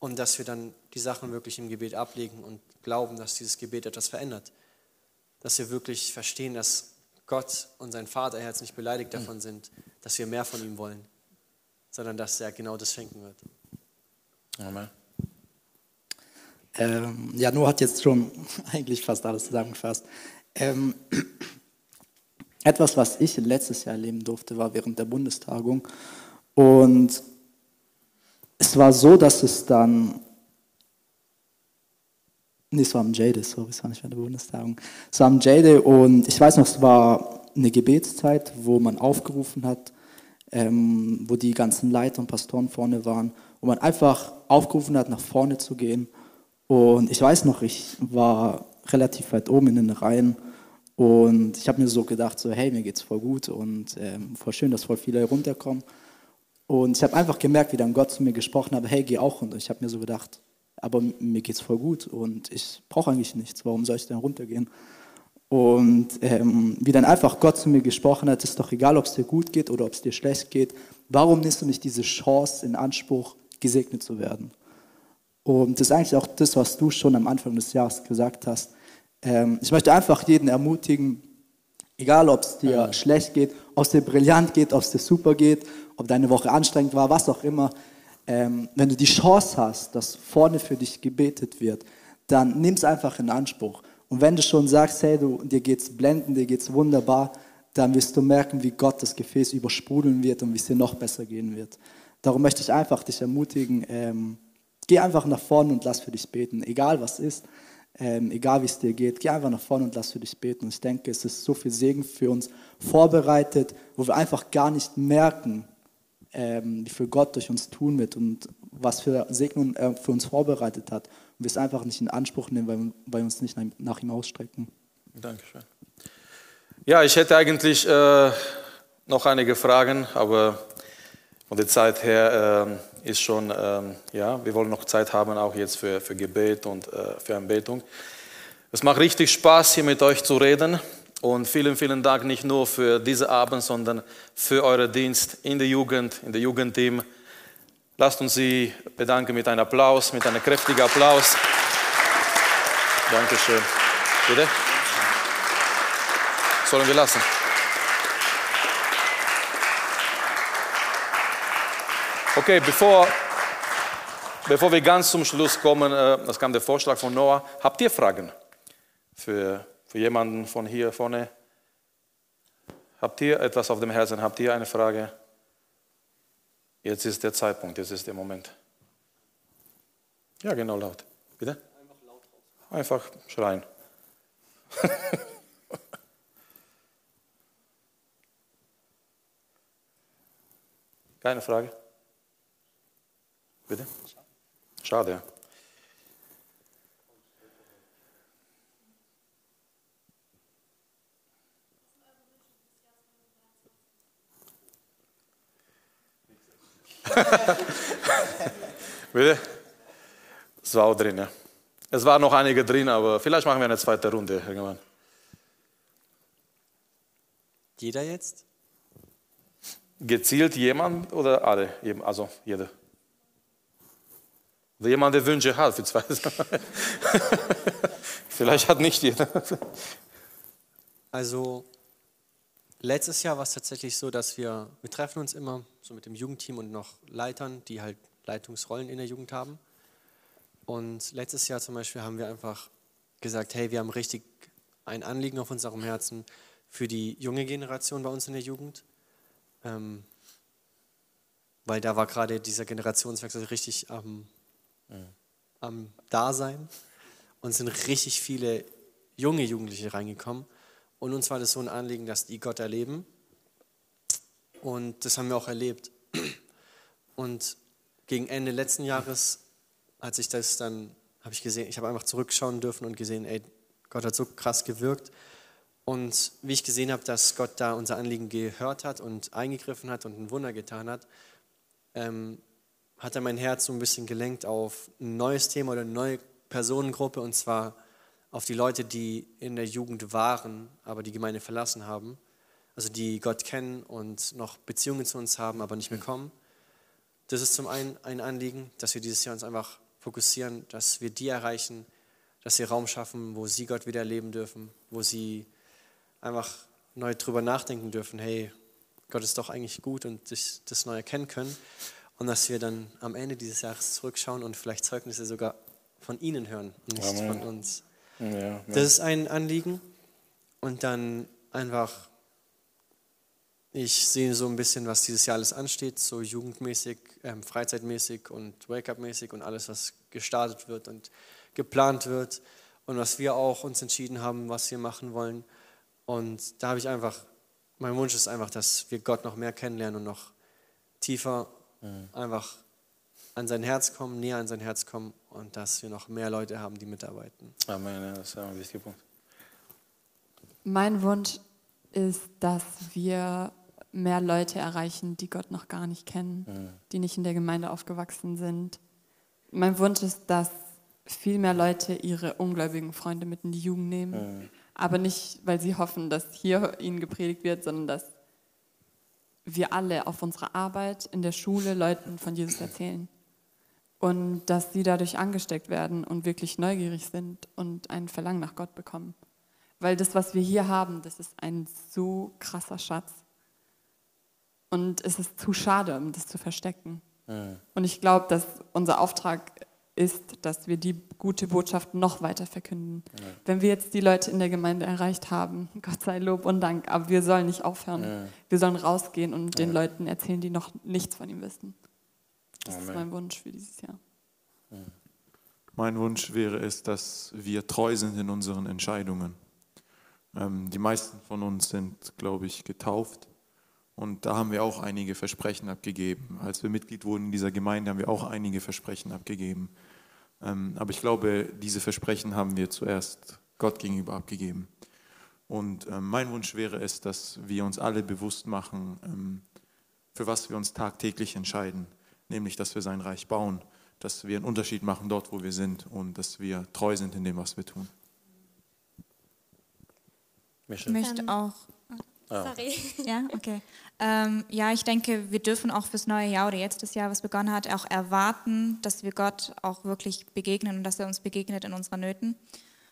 Und dass wir dann die Sachen wirklich im Gebet ablegen und glauben, dass dieses Gebet etwas verändert. Dass wir wirklich verstehen, dass Gott und sein Vaterherz nicht beleidigt davon sind, dass wir mehr von ihm wollen, sondern dass er genau das schenken wird. Amen. Ähm, ja, Noah hat jetzt schon (laughs) eigentlich fast alles zusammengefasst. Ähm, (clears throat) etwas, was ich letztes Jahr erleben durfte, war während der Bundestagung. Und es war so, dass es dann, nee, es war am Jade, sorry, es war nicht bei der Bundestagung, es war am Jade und ich weiß noch, es war eine Gebetszeit, wo man aufgerufen hat, ähm, wo die ganzen Leiter und Pastoren vorne waren, wo man einfach aufgerufen hat, nach vorne zu gehen. Und ich weiß noch, ich war relativ weit oben in den Reihen und ich habe mir so gedacht, so hey, mir geht's voll gut und ähm, voll schön, dass voll viele runterkommen. Und ich habe einfach gemerkt, wie dann Gott zu mir gesprochen hat, hey, geh auch runter. Und ich habe mir so gedacht, aber mir geht's voll gut und ich brauche eigentlich nichts. Warum soll ich denn runtergehen? Und ähm, wie dann einfach Gott zu mir gesprochen hat, ist doch egal, ob es dir gut geht oder ob es dir schlecht geht. Warum nimmst du nicht diese Chance in Anspruch, gesegnet zu werden? Und das ist eigentlich auch das, was du schon am Anfang des Jahres gesagt hast. Ähm, ich möchte einfach jeden ermutigen, egal ob es dir ja. schlecht geht, ob es dir brillant geht, ob es dir super geht, ob deine Woche anstrengend war, was auch immer. Ähm, wenn du die Chance hast, dass vorne für dich gebetet wird, dann nimm es einfach in Anspruch. Und wenn du schon sagst, hey, du, dir geht's blendend, dir geht's wunderbar, dann wirst du merken, wie Gott das Gefäß übersprudeln wird und wie es dir noch besser gehen wird. Darum möchte ich einfach dich ermutigen, ähm, geh einfach nach vorne und lass für dich beten, egal was ist, ähm, egal wie es dir geht, geh einfach nach vorne und lass für dich beten. Und ich denke, es ist so viel Segen für uns vorbereitet, wo wir einfach gar nicht merken, ähm, viel Gott durch uns tun wird und was für Segnungen er für uns vorbereitet hat und wir es einfach nicht in Anspruch nehmen, weil, weil wir uns nicht nach, nach ihm ausstrecken. Dankeschön. Ja, ich hätte eigentlich äh, noch einige Fragen, aber von der Zeit her äh, ist schon, äh, ja, wir wollen noch Zeit haben, auch jetzt für, für Gebet und äh, für Anbetung. Es macht richtig Spaß, hier mit euch zu reden. Und vielen, vielen Dank nicht nur für diesen Abend, sondern für euren Dienst in der Jugend, in der Jugendteam. Lasst uns Sie bedanken mit einem Applaus, mit einem kräftigen Applaus. Dankeschön. Bitte? Sollen wir lassen? Okay, bevor, bevor wir ganz zum Schluss kommen, äh, das kam der Vorschlag von Noah. Habt ihr Fragen für, für jemanden von hier vorne? Habt ihr etwas auf dem Herzen? Habt ihr eine Frage? Jetzt ist der Zeitpunkt, jetzt ist der Moment. Ja, genau laut. Bitte? Einfach laut raus. Einfach schreien. (laughs) Keine Frage? Bitte? Schade, (laughs) Bitte? Es war auch drin, ja. Es waren noch einige drin, aber vielleicht machen wir eine zweite Runde irgendwann. Jeder jetzt? Gezielt jemand oder alle? Also jeder. Oder jemand, der Wünsche hat für zwei. (laughs) vielleicht hat nicht jeder. Also letztes Jahr war es tatsächlich so, dass wir, wir treffen uns immer so mit dem Jugendteam und noch Leitern, die halt Leitungsrollen in der Jugend haben. Und letztes Jahr zum Beispiel haben wir einfach gesagt, hey, wir haben richtig ein Anliegen auf unserem Herzen für die junge Generation bei uns in der Jugend. Ähm, weil da war gerade dieser Generationswechsel richtig am, mhm. am Dasein. Und sind richtig viele junge Jugendliche reingekommen. Und uns war das so ein Anliegen, dass die Gott erleben Und das haben wir auch erlebt. Und gegen Ende letzten Jahres, als ich das dann, habe ich gesehen, ich habe einfach zurückschauen dürfen und gesehen, ey, Gott hat so krass gewirkt. Und wie ich gesehen habe, dass Gott da unser Anliegen gehört hat und eingegriffen hat und ein Wunder getan hat, ähm, hat er mein Herz so ein bisschen gelenkt auf ein neues Thema oder eine neue Personengruppe und zwar auf die Leute, die in der Jugend waren, aber die Gemeinde verlassen haben. Also die Gott kennen und noch Beziehungen zu uns haben, aber nicht mehr kommen. Das ist zum einen ein Anliegen, dass wir dieses Jahr uns einfach fokussieren, dass wir die erreichen, dass wir Raum schaffen, wo sie Gott wieder erleben dürfen, wo sie einfach neu drüber nachdenken dürfen, hey, Gott ist doch eigentlich gut und sich das neu erkennen können. Und dass wir dann am Ende dieses Jahres zurückschauen und vielleicht Zeugnisse sogar von ihnen hören, nicht Amen. von uns. Ja, ja. Das ist ein Anliegen. Und dann einfach, ich sehe so ein bisschen, was dieses Jahr alles ansteht, so jugendmäßig, ähm, freizeitmäßig und Wake-up-mäßig und alles, was gestartet wird und geplant wird und was wir auch uns entschieden haben, was wir machen wollen. Und da habe ich einfach, mein Wunsch ist einfach, dass wir Gott noch mehr kennenlernen und noch tiefer mhm. einfach an sein Herz kommen, näher an sein Herz kommen und dass wir noch mehr Leute haben, die mitarbeiten. Amen, ja, das ist ein wichtiger Punkt. Mein Wunsch ist, dass wir mehr Leute erreichen, die Gott noch gar nicht kennen, mhm. die nicht in der Gemeinde aufgewachsen sind. Mein Wunsch ist, dass viel mehr Leute ihre ungläubigen Freunde mit in die Jugend nehmen. Mhm aber nicht, weil sie hoffen, dass hier ihnen gepredigt wird, sondern dass wir alle auf unserer Arbeit in der Schule Leuten von Jesus erzählen und dass sie dadurch angesteckt werden und wirklich neugierig sind und ein Verlangen nach Gott bekommen. Weil das, was wir hier haben, das ist ein so krasser Schatz. Und es ist zu schade, um das zu verstecken. Mhm. Und ich glaube, dass unser Auftrag ist, dass wir die gute Botschaft noch weiter verkünden. Ja. Wenn wir jetzt die Leute in der Gemeinde erreicht haben, (laughs) Gott sei Lob und Dank, aber wir sollen nicht aufhören. Ja. Wir sollen rausgehen und ja. den Leuten erzählen, die noch nichts von ihm wissen. Das Amen. ist mein Wunsch für dieses Jahr. Mein Wunsch wäre es, dass wir treu sind in unseren Entscheidungen. Ähm, die meisten von uns sind, glaube ich, getauft. Und da haben wir auch einige Versprechen abgegeben. Als wir Mitglied wurden in dieser Gemeinde, haben wir auch einige Versprechen abgegeben. Ähm, aber ich glaube, diese Versprechen haben wir zuerst Gott gegenüber abgegeben. Und ähm, mein Wunsch wäre es, dass wir uns alle bewusst machen, ähm, für was wir uns tagtäglich entscheiden. Nämlich, dass wir sein Reich bauen, dass wir einen Unterschied machen dort, wo wir sind und dass wir treu sind in dem, was wir tun. Ich möchte auch. Sorry. (laughs) Ja, okay. Ähm, ja, ich denke, wir dürfen auch fürs neue Jahr oder jetzt das Jahr, was begonnen hat, auch erwarten, dass wir Gott auch wirklich begegnen und dass er uns begegnet in unseren Nöten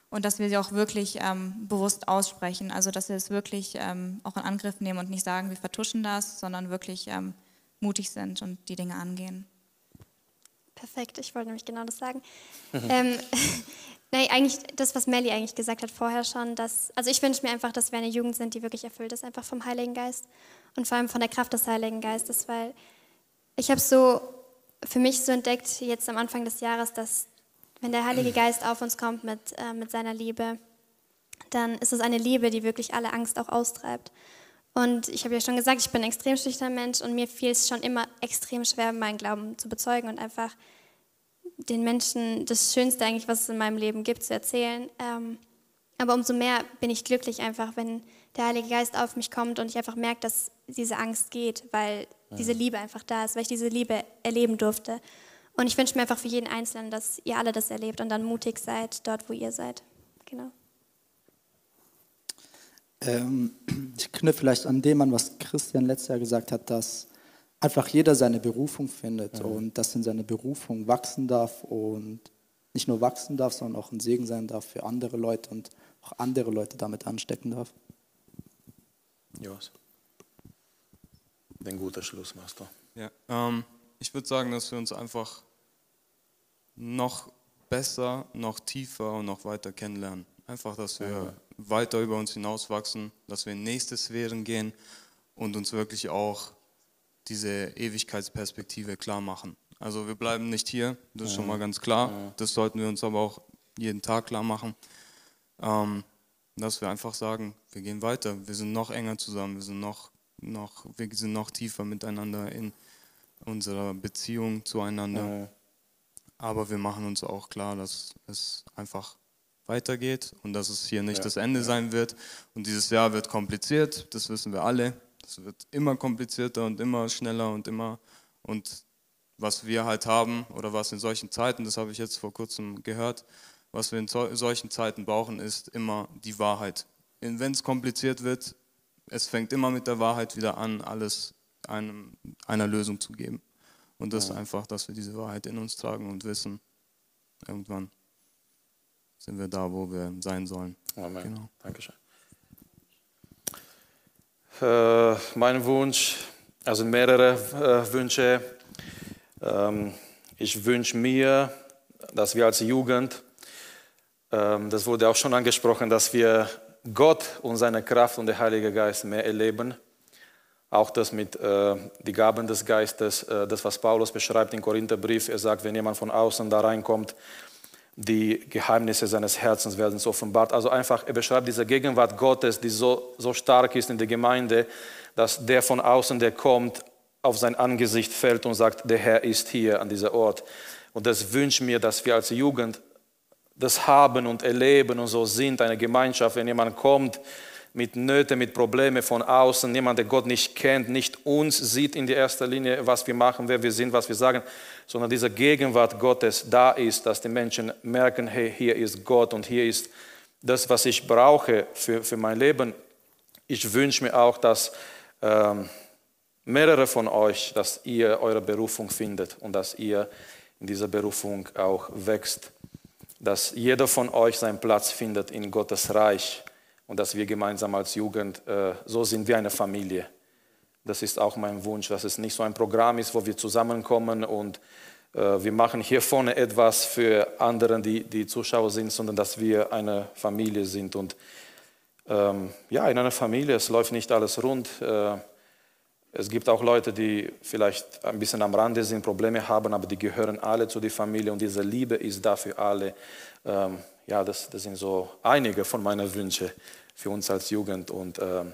und dass wir sie auch wirklich ähm, bewusst aussprechen. Also, dass wir es wirklich ähm, auch in Angriff nehmen und nicht sagen, wir vertuschen das, sondern wirklich ähm, mutig sind und die Dinge angehen. Perfekt, ich wollte nämlich genau das sagen. ähm, (laughs) Nein, eigentlich das, was Melly eigentlich gesagt hat vorher schon, dass, also ich wünsche mir einfach, dass wir eine Jugend sind, die wirklich erfüllt ist, einfach vom Heiligen Geist und vor allem von der Kraft des Heiligen Geistes, weil ich habe so für mich so entdeckt, jetzt am Anfang des Jahres, dass wenn der Heilige Geist auf uns kommt mit, äh, mit seiner Liebe, dann ist es eine Liebe, die wirklich alle Angst auch austreibt. Und ich habe ja schon gesagt, ich bin ein extrem schüchterner Mensch und mir fiel es schon immer extrem schwer, meinen Glauben zu bezeugen und einfach den Menschen das Schönste eigentlich, was es in meinem Leben gibt, zu erzählen. Ähm, aber umso mehr bin ich glücklich einfach, wenn der Heilige Geist auf mich kommt und ich einfach merke, dass diese Angst geht, weil diese Liebe einfach da ist, weil ich diese Liebe erleben durfte. Und ich wünsche mir einfach für jeden Einzelnen, dass ihr alle das erlebt und dann mutig seid, dort, wo ihr seid. Genau. Ähm, ich knüpfe vielleicht an dem an, was Christian letztes Jahr gesagt hat, dass einfach jeder seine Berufung findet mhm. und dass in seiner Berufung wachsen darf und nicht nur wachsen darf, sondern auch ein Segen sein darf für andere Leute und auch andere Leute damit anstecken darf. Jos. Den guter Schluss machst du. Ja, ähm, ich würde sagen, dass wir uns einfach noch besser, noch tiefer und noch weiter kennenlernen. Einfach, dass wir ja. weiter über uns hinauswachsen, dass wir in nächste Sphären gehen und uns wirklich auch diese Ewigkeitsperspektive klar machen. Also wir bleiben nicht hier, das ist schon mal ganz klar. Das sollten wir uns aber auch jeden Tag klar machen. Ähm, dass wir einfach sagen, wir gehen weiter, wir sind noch enger zusammen, wir sind noch noch, wir sind noch tiefer miteinander in unserer Beziehung zueinander. Mhm. Aber wir machen uns auch klar, dass es einfach weitergeht und dass es hier nicht Ja, das Ende sein wird. Und dieses Jahr wird kompliziert, das wissen wir alle. Es wird immer komplizierter und immer schneller und immer. Und was wir halt haben oder was in solchen Zeiten, das habe ich jetzt vor kurzem gehört, was wir in so- solchen Zeiten brauchen, ist immer die Wahrheit. Wenn es kompliziert wird, es fängt immer mit der Wahrheit wieder an, alles einem, einer Lösung zu geben. Und das ist einfach, dass wir diese Wahrheit in uns tragen und wissen, irgendwann sind wir da, wo wir sein sollen. Amen. Genau. Dankeschön. Äh, mein Wunsch, also mehrere äh, Wünsche. Ähm, ich wünsche mir, dass wir als Jugend, ähm, das wurde auch schon angesprochen, dass wir Gott und seine Kraft und der Heilige Geist mehr erleben. Auch das mit äh, die Gaben des Geistes, äh, das was Paulus beschreibt im Korintherbrief. Er sagt, wenn jemand von außen da reinkommt, die Geheimnisse seines Herzens werden so offenbart. Also einfach, er beschreibt diese Gegenwart Gottes, die so, so stark ist in der Gemeinde, dass der von außen, der kommt, auf sein Angesicht fällt und sagt, der Herr ist hier an dieser Ort. Und das wünsche mir, dass wir als Jugend das haben und erleben und so sind, eine Gemeinschaft, wenn jemand kommt mit Nöten, mit Problemen von außen, jemand, der Gott nicht kennt, nicht uns sieht in der ersten Linie, was wir machen, wer wir sind, was wir sagen, sondern diese Gegenwart Gottes da ist, dass die Menschen merken, hey, hier ist Gott und hier ist das, was ich brauche für, für mein Leben. Ich wünsche mir auch, dass ähm, mehrere von euch, dass ihr eure Berufung findet und dass ihr in dieser Berufung auch wächst, dass jeder von euch seinen Platz findet in Gottes Reich und dass wir gemeinsam als Jugend äh, so sind wie eine Familie. Das ist auch mein Wunsch, dass es nicht so ein Programm ist, wo wir zusammenkommen und äh, wir machen hier vorne etwas für andere, die, die Zuschauer sind, sondern dass wir eine Familie sind. Und ähm, ja, in einer Familie, es läuft nicht alles rund. Äh, es gibt auch Leute, die vielleicht ein bisschen am Rande sind, Probleme haben, aber die gehören alle zu der Familie und diese Liebe ist da für alle. Ähm, ja, das, das sind so einige von meinen Wünschen für uns als Jugend und ähm.